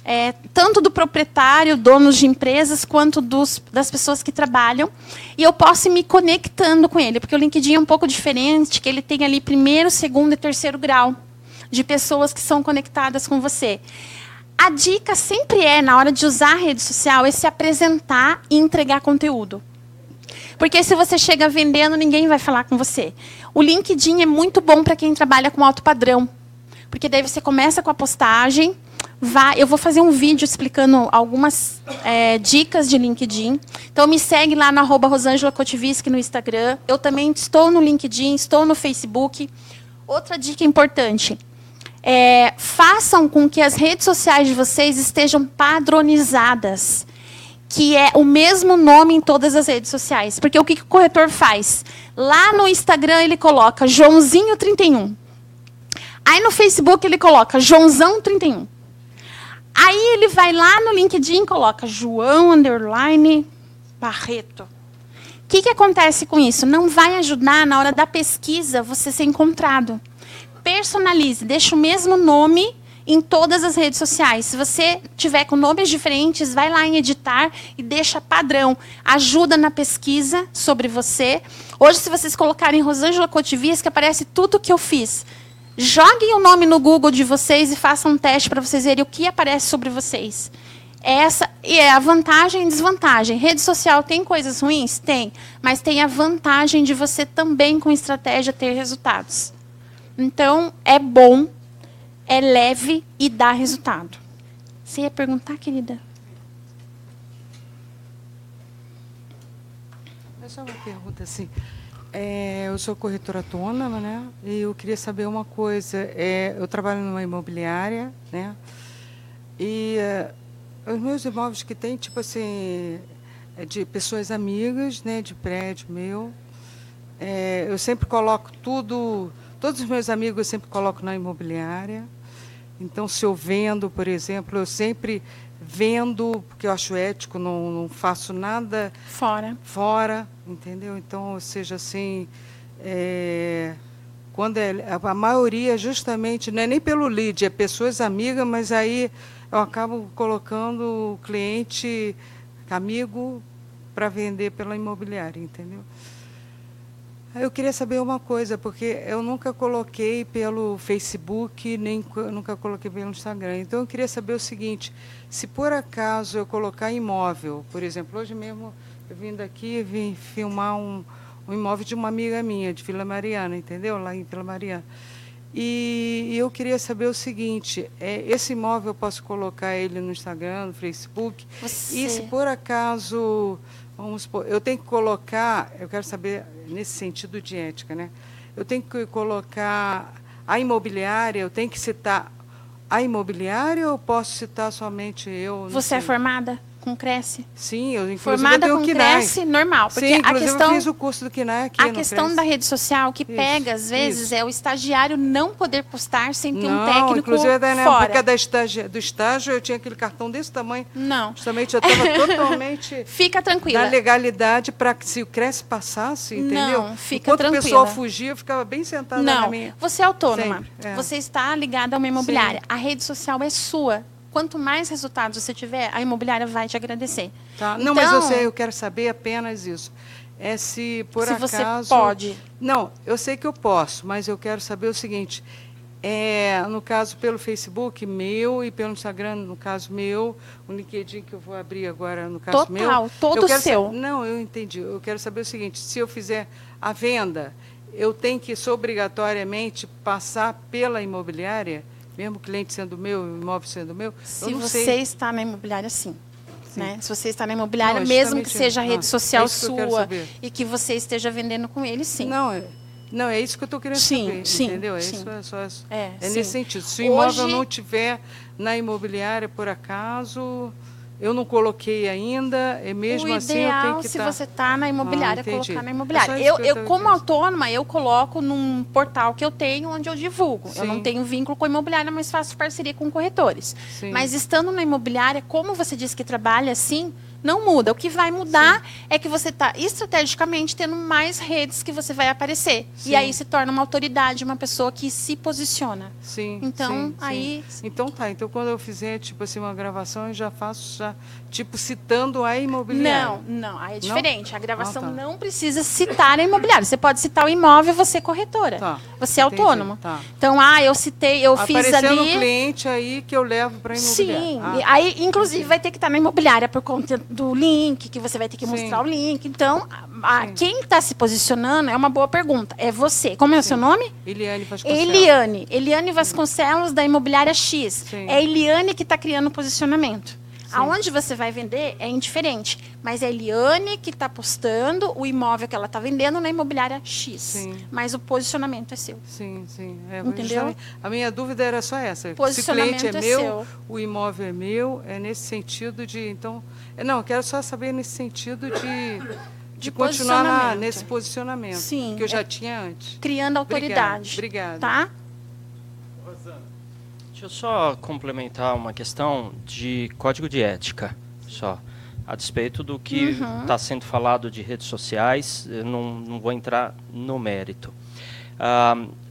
é, tanto do proprietário, donos de empresas, quanto dos, das pessoas que trabalham, e eu posso ir me conectando com ele, porque o LinkedIn é um pouco diferente, que ele tem ali primeiro, segundo e terceiro grau de pessoas que são conectadas com você. A dica sempre é, na hora de usar a rede social, é se apresentar e entregar conteúdo. Porque se você chega vendendo, ninguém vai falar com você. O LinkedIn é muito bom para quem trabalha com alto padrão. Porque daí você começa com a postagem, vai, eu vou fazer um vídeo explicando algumas é, dicas de LinkedIn. Então me segue lá no Rosângela no Instagram. Eu também estou no LinkedIn, estou no Facebook. Outra dica importante é, façam com que as redes sociais de vocês estejam padronizadas, que é o mesmo nome em todas as redes sociais. Porque o que, que o corretor faz? Lá no Instagram ele coloca Joãozinho31. Aí no Facebook ele coloca Joãozão31. Aí ele vai lá no LinkedIn e coloca João underline Barreto. O que, que acontece com isso? Não vai ajudar na hora da pesquisa você ser encontrado personalize, deixe o mesmo nome em todas as redes sociais. Se você tiver com nomes diferentes, vai lá em editar e deixa padrão. Ajuda na pesquisa sobre você. Hoje, se vocês colocarem Rosângela Cotivias, que aparece tudo que eu fiz. Joguem o nome no Google de vocês e façam um teste para vocês verem o que aparece sobre vocês. Essa é a vantagem e desvantagem. Rede social tem coisas ruins? Tem. Mas tem a vantagem de você também, com estratégia, ter resultados. Então, é bom, é leve e dá resultado. Você ia perguntar, querida? É só uma pergunta assim. É, eu sou corretora autônoma, né? E eu queria saber uma coisa. É, eu trabalho numa imobiliária, né? E é, os meus imóveis que tem, tipo assim, é de pessoas amigas, né? De prédio meu. É, eu sempre coloco tudo Todos os meus amigos eu sempre coloco na imobiliária. Então, se eu vendo, por exemplo, eu sempre vendo, porque eu acho ético, não, não faço nada fora. Fora, entendeu? Então, ou seja, assim, é, quando é, a maioria justamente, não é nem pelo lead, é pessoas amigas, mas aí eu acabo colocando o cliente amigo para vender pela imobiliária, entendeu? Eu queria saber uma coisa, porque eu nunca coloquei pelo Facebook, nem nunca coloquei pelo Instagram. Então eu queria saber o seguinte: se por acaso eu colocar imóvel, por exemplo, hoje mesmo eu vim daqui vim filmar um, um imóvel de uma amiga minha, de Vila Mariana, entendeu? Lá em Vila Mariana. E, e eu queria saber o seguinte: é, esse imóvel eu posso colocar ele no Instagram, no Facebook? Você... E se por acaso Vamos supor, eu tenho que colocar, eu quero saber nesse sentido de ética, né? Eu tenho que colocar a imobiliária, eu tenho que citar a imobiliária ou posso citar somente eu? Você é sei. é formada? Com Cresce. Sim, eu inclusive Formada eu com. Cresce, normal. Porque Sim, a questão, eu fiz o curso do KINAI aqui a questão Cresce. da rede social que Isso, pega, às vezes, isso. é o estagiário não poder postar sem ter um Não, técnico inclusive na fora. época da do estágio eu tinha aquele cartão desse tamanho. Não. Justamente eu estava [LAUGHS] totalmente Fica tranquila. da legalidade para que se o Cresce passasse, entendeu? Não, fica Enquanto tranquila. o pessoal fugia, eu ficava bem sentada na Não, minha. você é autônoma. Sempre, é. Você está ligada a uma imobiliária. A rede social é sua. Quanto mais resultados você tiver, a imobiliária vai te agradecer. Tá? Não, mas eu Então- sei, eu quero saber apenas isso. É se por Se você acaso. pode. Não, eu sei que eu posso, mas eu quero saber o seguinte. É, no caso, pelo Facebook meu e pelo Instagram, no caso meu, o LinkedIn que eu vou abrir agora, no caso Total, meu. todo eu quero seu. não, eu entendi. Eu quero saber o seguinte: se eu fizer a venda, eu tenho que obrigatoriamente passar pela imobiliária, mesmo o cliente sendo meu, o imóvel sendo meu? Se não você sei. está na imobiliária, sim. Né? Se você está na imobiliária, Não, mesmo que seja a rede social é que sua saber. e que você esteja vendendo com ele, sim. Não, é, não, é isso que eu estou querendo Sim, saber, sim, entendeu? É sim. isso, é só. É, É nesse sentido. Se o imóvel Hoje- não tiver na imobiliária, por acaso, eu não coloquei ainda, e mesmo o assim eu ideal, tenho que se estar... você está na imobiliária, Ah, entendi. colocar na É imobiliária. isso eu, eu eu, como autônoma, eu coloco num portal que eu tenho, onde eu divulgo. Eu não Sim. tenho vínculo com a imobiliária, mas faço parceria com corretores. Sim. Mas estando na imobiliária, como você disse que trabalha assim, não muda. O que vai mudar é que você está estrategicamente tendo mais redes que você vai aparecer. Sim. E aí se torna uma autoridade, uma pessoa que se posiciona. Sim, Então, sim, sim. aí- Então tá, então quando eu fizer, tipo assim, uma gravação, eu já faço, já, tipo, citando a imobiliária. Não, não, aí é diferente. A gravação Ah, tá. não precisa citar a imobiliária. Você pode citar o imóvel, você é corretora. Tá, Você é entendi, autônomo. tá. Então, ah, eu citei, eu fiz Aparecendo ali. o cliente aí que eu levo para a imobiliária. Sim, Ah, aí, inclusive, vai ter que estar na imobiliária por conta do link, que você vai ter que Sim. mostrar o link. Então, a- a- Sim. quem está se posicionando é uma boa pergunta. É você. Como é o seu nome? Eliane Vasconcelos. Eliane. Eliane Vasconcelos, da Imobiliária X. Sim. É Eliane que está criando o posicionamento. Aonde você vai vender é indiferente. Mas é a Eliane que está postando o imóvel que ela está vendendo na imobiliária X. Sim. Mas o posicionamento é seu. Sim, sim. É, Entendeu? A minha dúvida era só essa. Se o Posicionamento cliente é, é meu, seu. o imóvel é meu, é nesse sentido de. Então, não, eu quero só saber nesse sentido de, de, De continuar na- nesse posicionamento Sim, que eu já é- tinha antes. Criando autoridade. Obrigada. Tá? Deixa eu só complementar uma questão de código de ética, só. A despeito do que Uhum. está sendo falado de redes sociais, eu não, não vou entrar no mérito.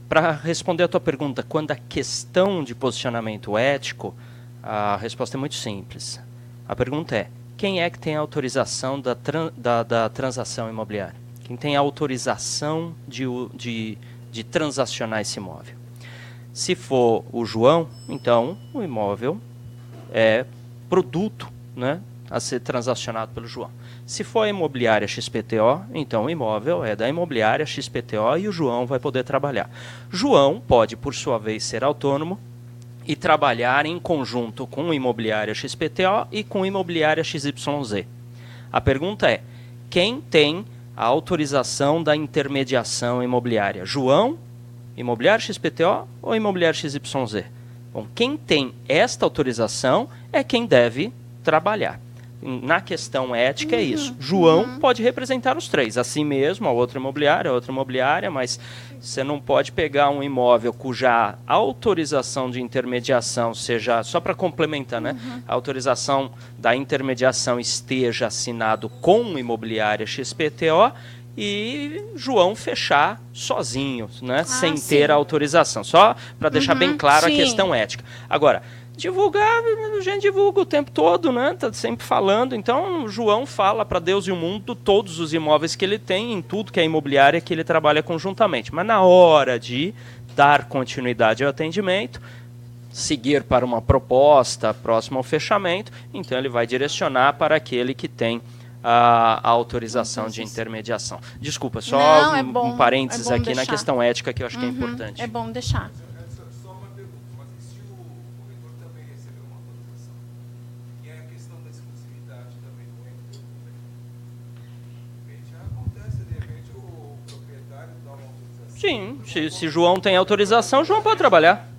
Para responder a tua pergunta, quando a questão de posicionamento ético, a resposta é muito simples. A pergunta é: quem é que tem autorização da, tran- da, da transação imobiliária? Quem tem autorização de, de, de transacionar esse imóvel? Se for o João, então o imóvel é produto né, a ser transacionado pelo João. Se for a imobiliária XPTO, então o imóvel é da imobiliária XPTO e o João vai poder trabalhar. João pode, por sua vez, ser autônomo e trabalhar em conjunto com imobiliária XPTO e com imobiliária XYZ. A pergunta é: quem tem a autorização da intermediação imobiliária? João, imobiliária XPTO ou imobiliária XYZ? Bom, quem tem esta autorização é quem deve trabalhar. Na questão ética é isso. João pode representar os três, assim mesmo, a outra imobiliária, a outra imobiliária, mas você não pode pegar um imóvel cuja autorização de intermediação seja, só para complementar, né? A autorização da intermediação esteja assinado com imobiliária XPTO e João fechar sozinho, né? sem sim. ter a autorização. Só para deixar bem claro sim. a questão ética. Agora, divulgar, a gente divulga o tempo todo, né? Tá sempre falando. Então, João fala para Deus e o mundo todos os imóveis que ele tem, em tudo que é imobiliária que ele trabalha conjuntamente. Mas na hora de dar continuidade ao atendimento, seguir para uma proposta próxima ao fechamento, então ele vai direcionar para aquele que tem a, autorização de intermediação. Desculpa, só Não, é um, bom- um parênteses é aqui na deixar. questão ética que eu acho que é Uhum, importante. É bom deixar. Só uma pergunta, mas e se o corretor também recebeu uma autorização? E é a questão da exclusividade também não entra De repente acontece, de repente o proprietário dá uma autorização. Sim, se, se João tem autorização, João pode trabalhar.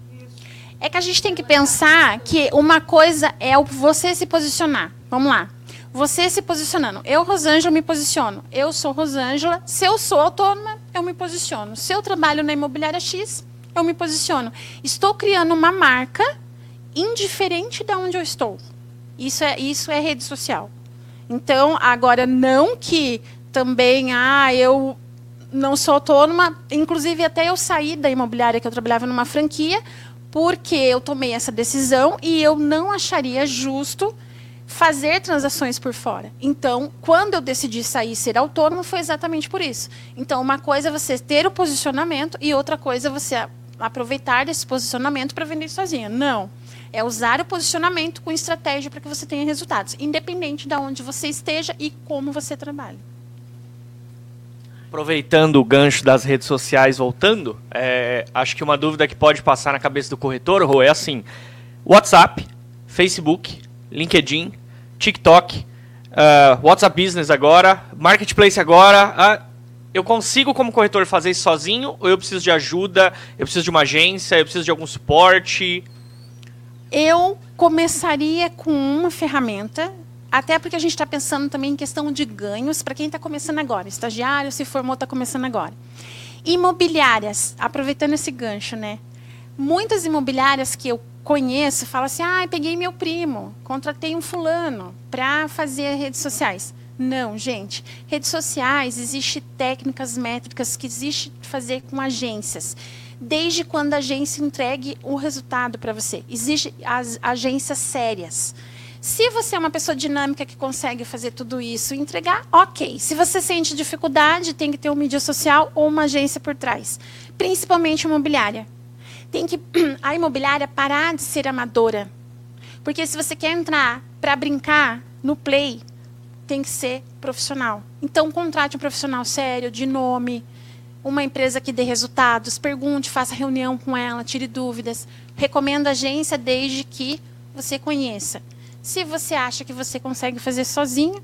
É que a gente tem que pensar que uma coisa é você se posicionar. Vamos lá. Você se posicionando. Eu, Rosângela, me posiciono. Eu sou Rosângela. Se eu sou autônoma, eu me posiciono. Se eu trabalho na imobiliária X, eu me posiciono. Estou criando uma marca indiferente de onde eu estou. Isso é, isso é rede social. Então, agora, não que também, ah, eu não sou autônoma. Inclusive, até eu saí da imobiliária que eu trabalhava numa franquia, porque eu tomei essa decisão e eu não acharia justo fazer transações por fora. Então, quando eu decidi sair e ser autônomo, foi exatamente por isso. Então, uma coisa é você ter o posicionamento e outra coisa é você aproveitar desse posicionamento para vender sozinha. Não. É usar o posicionamento com estratégia para que você tenha resultados, independente de onde você esteja e como você trabalha. Aproveitando o gancho das redes sociais, voltando, é, acho que uma dúvida que pode passar na cabeça do corretor, Rô, é assim: WhatsApp, Facebook, LinkedIn, TikTok, uh, WhatsApp Business agora, Marketplace agora. Uh, eu consigo, como corretor, fazer isso sozinho? Ou eu preciso de ajuda? Eu preciso de uma agência? Eu preciso de algum suporte? Eu começaria com uma ferramenta até porque a gente está pensando também em questão de ganhos para quem está começando agora. Estagiário, se formou, está começando agora. Imobiliárias, aproveitando esse gancho, né? Muitas imobiliárias que eu conheço falam assim: ah, peguei meu primo, contratei um fulano para fazer redes sociais. Não, gente. Redes sociais, existe técnicas métricas que existe fazer com agências. Desde quando a agência entregue o resultado para você. Existem as agências sérias se você é uma pessoa dinâmica que consegue fazer tudo isso e entregar, ok. Se você sente dificuldade, tem que ter um mídia social ou uma agência por trás. Principalmente imobiliária. Tem que [CLEARS THROAT] a imobiliária parar de ser amadora. Porque se você quer entrar para brincar no play, tem que ser profissional. Então, contrate um profissional sério, de nome, uma empresa que dê resultados, pergunte, faça reunião com ela, tire dúvidas. Recomendo a agência desde que você conheça. Se você acha que você consegue fazer sozinho,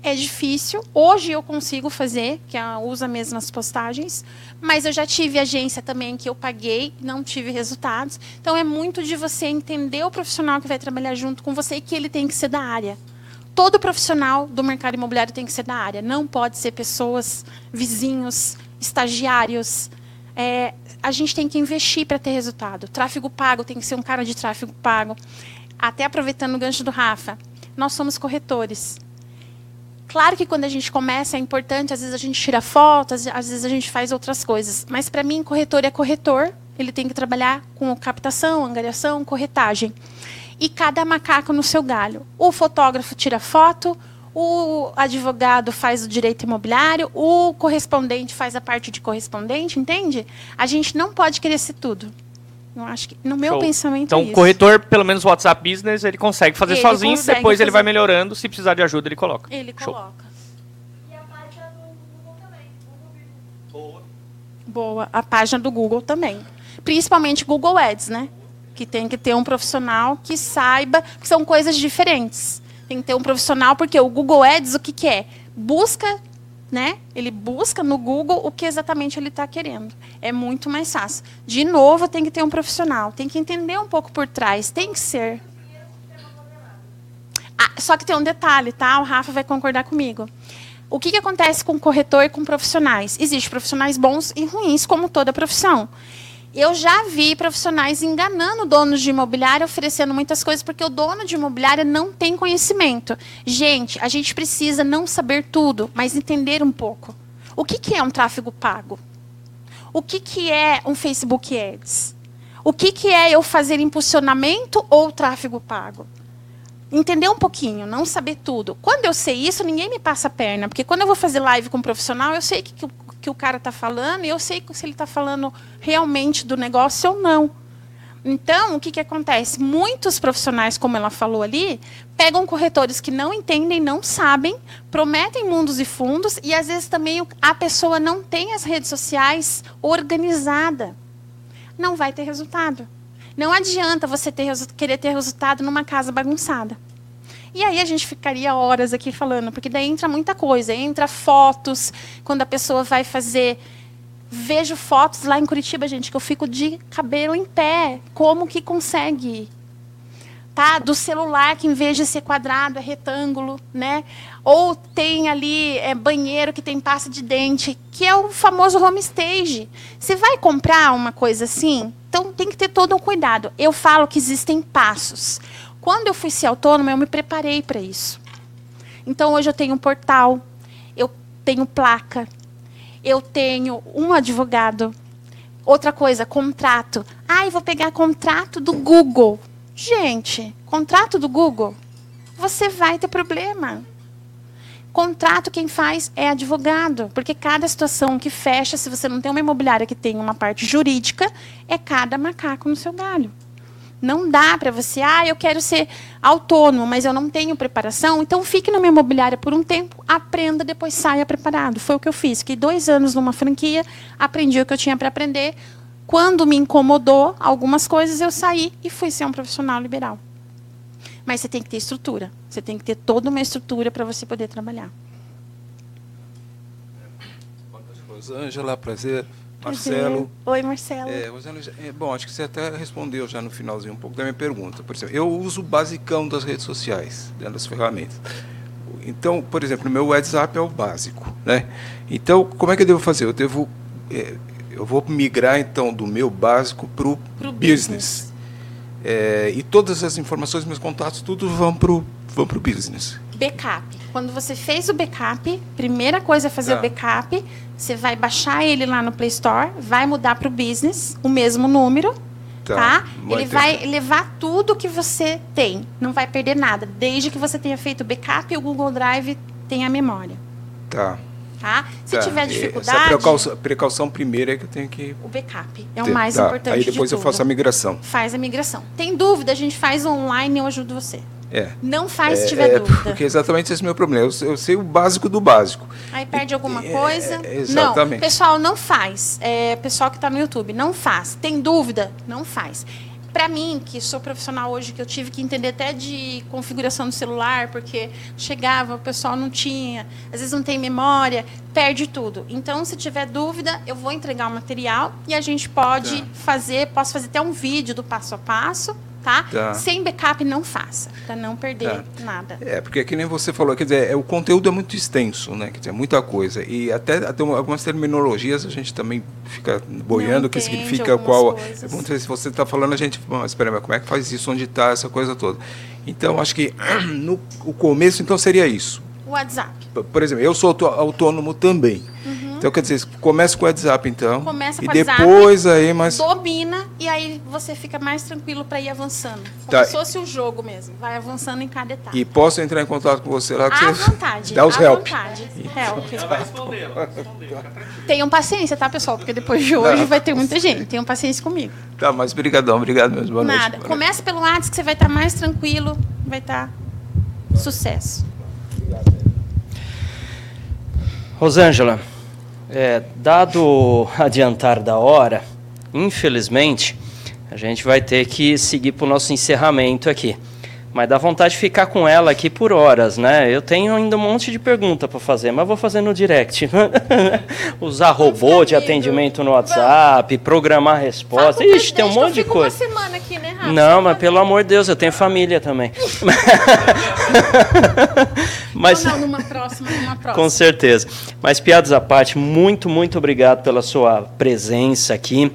é difícil. Hoje eu consigo fazer, que usa mesmo as postagens, mas eu já tive agência também que eu paguei, não tive resultados. Então é muito de você entender o profissional que vai trabalhar junto com você e que ele tem que ser da área. Todo profissional do mercado imobiliário tem que ser da área. Não pode ser pessoas, vizinhos, estagiários. É, a gente tem que investir para ter resultado. Tráfego pago tem que ser um cara de tráfego pago até aproveitando o gancho do Rafa, nós somos corretores. Claro que quando a gente começa é importante, às vezes a gente tira fotos, às vezes a gente faz outras coisas. Mas para mim, corretor é corretor. Ele tem que trabalhar com captação, angariação, corretagem. E cada macaco no seu galho. O fotógrafo tira foto, o advogado faz o direito imobiliário, o correspondente faz a parte de correspondente, entende? A gente não pode querer ser tudo. Eu acho que no meu Show. pensamento Então, é o corretor, pelo menos o WhatsApp Business, ele consegue fazer Ele sozinho, consegue depois ele fazer. vai melhorando, se precisar de ajuda ele coloca. Ele Show. coloca. Boa. A página do Google também. Principalmente Google Ads, né? Que tem que ter um profissional que saiba, que são coisas diferentes. Tem que ter um profissional, porque o Google Ads, o que, que é? Busca, né? Ele busca no Google o que exatamente ele está querendo. É muito mais fácil. De novo, tem que ter um profissional. Tem que entender um pouco por trás. Tem que ser. Ah, só que tem um detalhe, tá? O Rafa vai concordar comigo. O que, que acontece com corretor e com profissionais? Existem profissionais bons e ruins, como toda profissão. Eu já vi profissionais enganando donos de imobiliária, oferecendo muitas coisas, porque o dono de imobiliária não tem conhecimento. Gente, a gente precisa não saber tudo, mas entender um pouco. O que, que é um tráfego pago? O que, que é um Facebook Ads? O que, que é eu fazer impulsionamento ou tráfego pago? entender um pouquinho, não saber tudo. Quando eu sei isso, ninguém me passa a perna, porque quando eu vou fazer live com um profissional, eu sei que, que, que o cara está falando e eu sei se ele está falando realmente do negócio ou não. Então, o que, que acontece? Muitos profissionais, como ela falou ali, pegam corretores que não entendem, não sabem, prometem mundos e fundos e às vezes também a pessoa não tem as redes sociais organizada. Não vai ter resultado. Não adianta você ter, querer ter resultado numa casa bagunçada. E aí a gente ficaria horas aqui falando, porque daí entra muita coisa, entra fotos, quando a pessoa vai fazer. Vejo fotos lá em Curitiba, gente, que eu fico de cabelo em pé. Como que consegue? tá? Do celular que em vez de ser quadrado é retângulo, né? Ou tem ali é, banheiro que tem pasta de dente, que é o famoso home stage. Você vai comprar uma coisa assim, então tem que ter todo um cuidado. Eu falo que existem passos. Quando eu fui ser autônoma, eu me preparei para isso. Então hoje eu tenho um portal, eu tenho placa, eu tenho um advogado. Outra coisa, contrato. Ah, eu vou pegar contrato do Google. Gente, contrato do Google, você vai ter problema. Contrato quem faz é advogado, porque cada situação que fecha, se você não tem uma imobiliária que tem uma parte jurídica, é cada macaco no seu galho. Não dá para você, ah, eu quero ser autônomo, mas eu não tenho preparação, então fique numa imobiliária por um tempo, aprenda, depois saia preparado. Foi o que eu fiz. Fiquei dois anos numa franquia, aprendi o que eu tinha para aprender. Quando me incomodou algumas coisas, eu saí e fui ser um profissional liberal. Mas você tem que ter estrutura. Você tem que ter toda uma estrutura para você poder trabalhar. Rosângela, prazer. Marcelo. Oi, Marcelo. É, é, bom, acho que você até respondeu já no finalzinho um pouco da minha pergunta. Por exemplo, eu uso o basicão das redes sociais, dentro das ferramentas. Então, por exemplo, meu WhatsApp é o básico, né? Então, como é que eu devo fazer? Eu devo, é, eu vou migrar então do meu básico para o business. business. É, e todas as informações, meus contatos, tudo vão para o vão pro business. Backup. Quando você fez o backup, primeira coisa é fazer Tá. o backup. Você vai baixar ele lá no Play Store, vai mudar para o business, o mesmo número, Tá. tá? Ele vai levar tudo que você tem, não vai perder nada, desde que você tenha feito o backup e o Google Drive tem a memória, Tá. tá? Se tá. tiver E dificuldade, Essa precaução, precaução primeira é que eu tenho que. o backup é o mais Tá. importante Aí depois de eu faço a migração. Faz a migração. Tem dúvida, a gente faz online, eu ajudo você. É. Não faz se É, tiver é, dúvida. Porque exatamente esse é o meu problema. Eu, sei- eu sei o básico do básico. Aí perde alguma É, coisa. é, exatamente. Não, pessoal, não faz. É, pessoal que está no YouTube, não faz. Tem dúvida? Não faz. Para mim, que sou profissional hoje, que eu tive que entender até de configuração do celular, porque chegava, o pessoal não tinha, às vezes não tem memória, perde tudo. Então, se tiver dúvida, eu vou entregar o material e a gente pode Tá. fazer, posso fazer até um vídeo do passo a passo, tá? Tá. Sem backup, não faça, para não perder Tá. nada. É, porque que nem você falou, quer dizer, é, o conteúdo é muito extenso, né? Quer dizer, é muita coisa. E até, até uma- algumas terminologias a gente também fica boiando o que significa qual. coisas. Vezes você está falando, a gente, "Bom, mas espera, mas como é que faz isso? Onde está essa coisa toda? Então, acho que [CLEARS THROAT] no o começo, então, seria isso. WhatsApp. Por exemplo, eu sou autô- autônomo também. Então, quer dizer, começa com o WhatsApp, então. Começa e com o WhatsApp, depois aí, mas. domina e aí você fica mais tranquilo para ir avançando. Como Tá. se fosse o jogo mesmo. Vai avançando em cada etapa. E posso entrar em contato com você lá que à você vontade. dá os à help. vontade. Help. Tenham paciência, tá, pessoal? Porque depois de hoje Não. vai ter muita gente. Tenham paciência comigo. Tá, mas brigadão, obrigado mesmo. Boa noite. Nada. Noite. Começa pelo WhatsApp que você vai estar mais tranquilo. Vai estar sucesso. Rosângela, é, dado o adiantar da hora, infelizmente, a gente vai ter que seguir para o nosso encerramento aqui. Mas dá vontade de ficar com ela aqui por horas, né? Eu tenho ainda um monte de pergunta para fazer, mas vou fazer no direct. [LAUGHS] Usar robô de atendimento no WhatsApp, programar resposta. Ixi, tem um monte de coisa. Uma semana aqui, né, Rafa? Não, mas pelo amor de Deus, eu tenho família também. [LAUGHS] mas Não, não, numa próxima, numa [LAUGHS] próxima. com certeza. Mas piadas à parte, muito, muito obrigado pela sua presença aqui.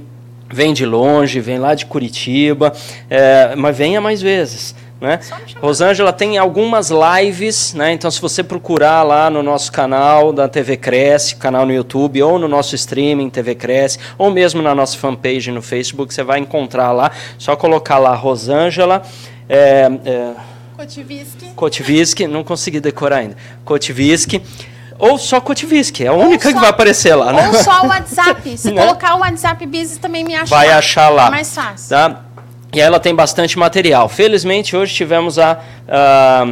Vem de longe, vem lá de Curitiba, é, mas venha mais vezes. Né? Rosângela tem algumas lives, né? então se você procurar lá no nosso canal da TV Cresce, canal no YouTube, ou no nosso streaming TV Cresce, ou mesmo na nossa fanpage no Facebook, você vai encontrar lá. Só colocar lá Rosângela. É, é, Kotivisky. Kotivisky, não consegui decorar ainda. Kotivisky. Ou só Kotivisky, é a única Ou que só- vai aparecer lá, né? Ou só o WhatsApp. [LAUGHS] Se Né? colocar o WhatsApp Business também me acha vai lá. achar lá. É mais fácil. Tá? E ela tem bastante material. Felizmente, hoje tivemos a, a,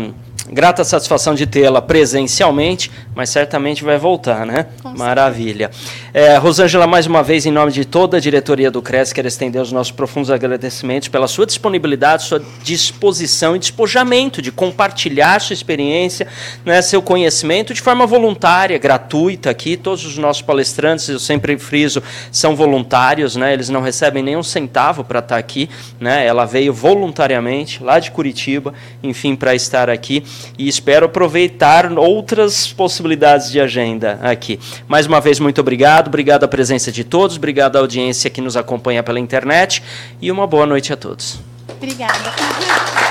grata satisfação de tê-la presencialmente, mas certamente vai voltar, né? Maravilha. É, Rosângela, mais uma vez, em nome de toda a diretoria do CRES, quero estender os nossos profundos agradecimentos pela sua disponibilidade, sua disposição e despojamento de compartilhar sua experiência, né, seu conhecimento de forma voluntária, gratuita aqui. Todos os nossos palestrantes, eu sempre friso, são voluntários, né? Eles não recebem nenhum centavo para estar aqui, né? Ela veio voluntariamente lá de Curitiba, enfim, para estar aqui e espero aproveitar outras possibilidades de agenda aqui. Mais uma vez, muito obrigado. Obrigado à presença de todos, obrigado à audiência que nos acompanha pela internet e uma boa noite a todos. Obrigada.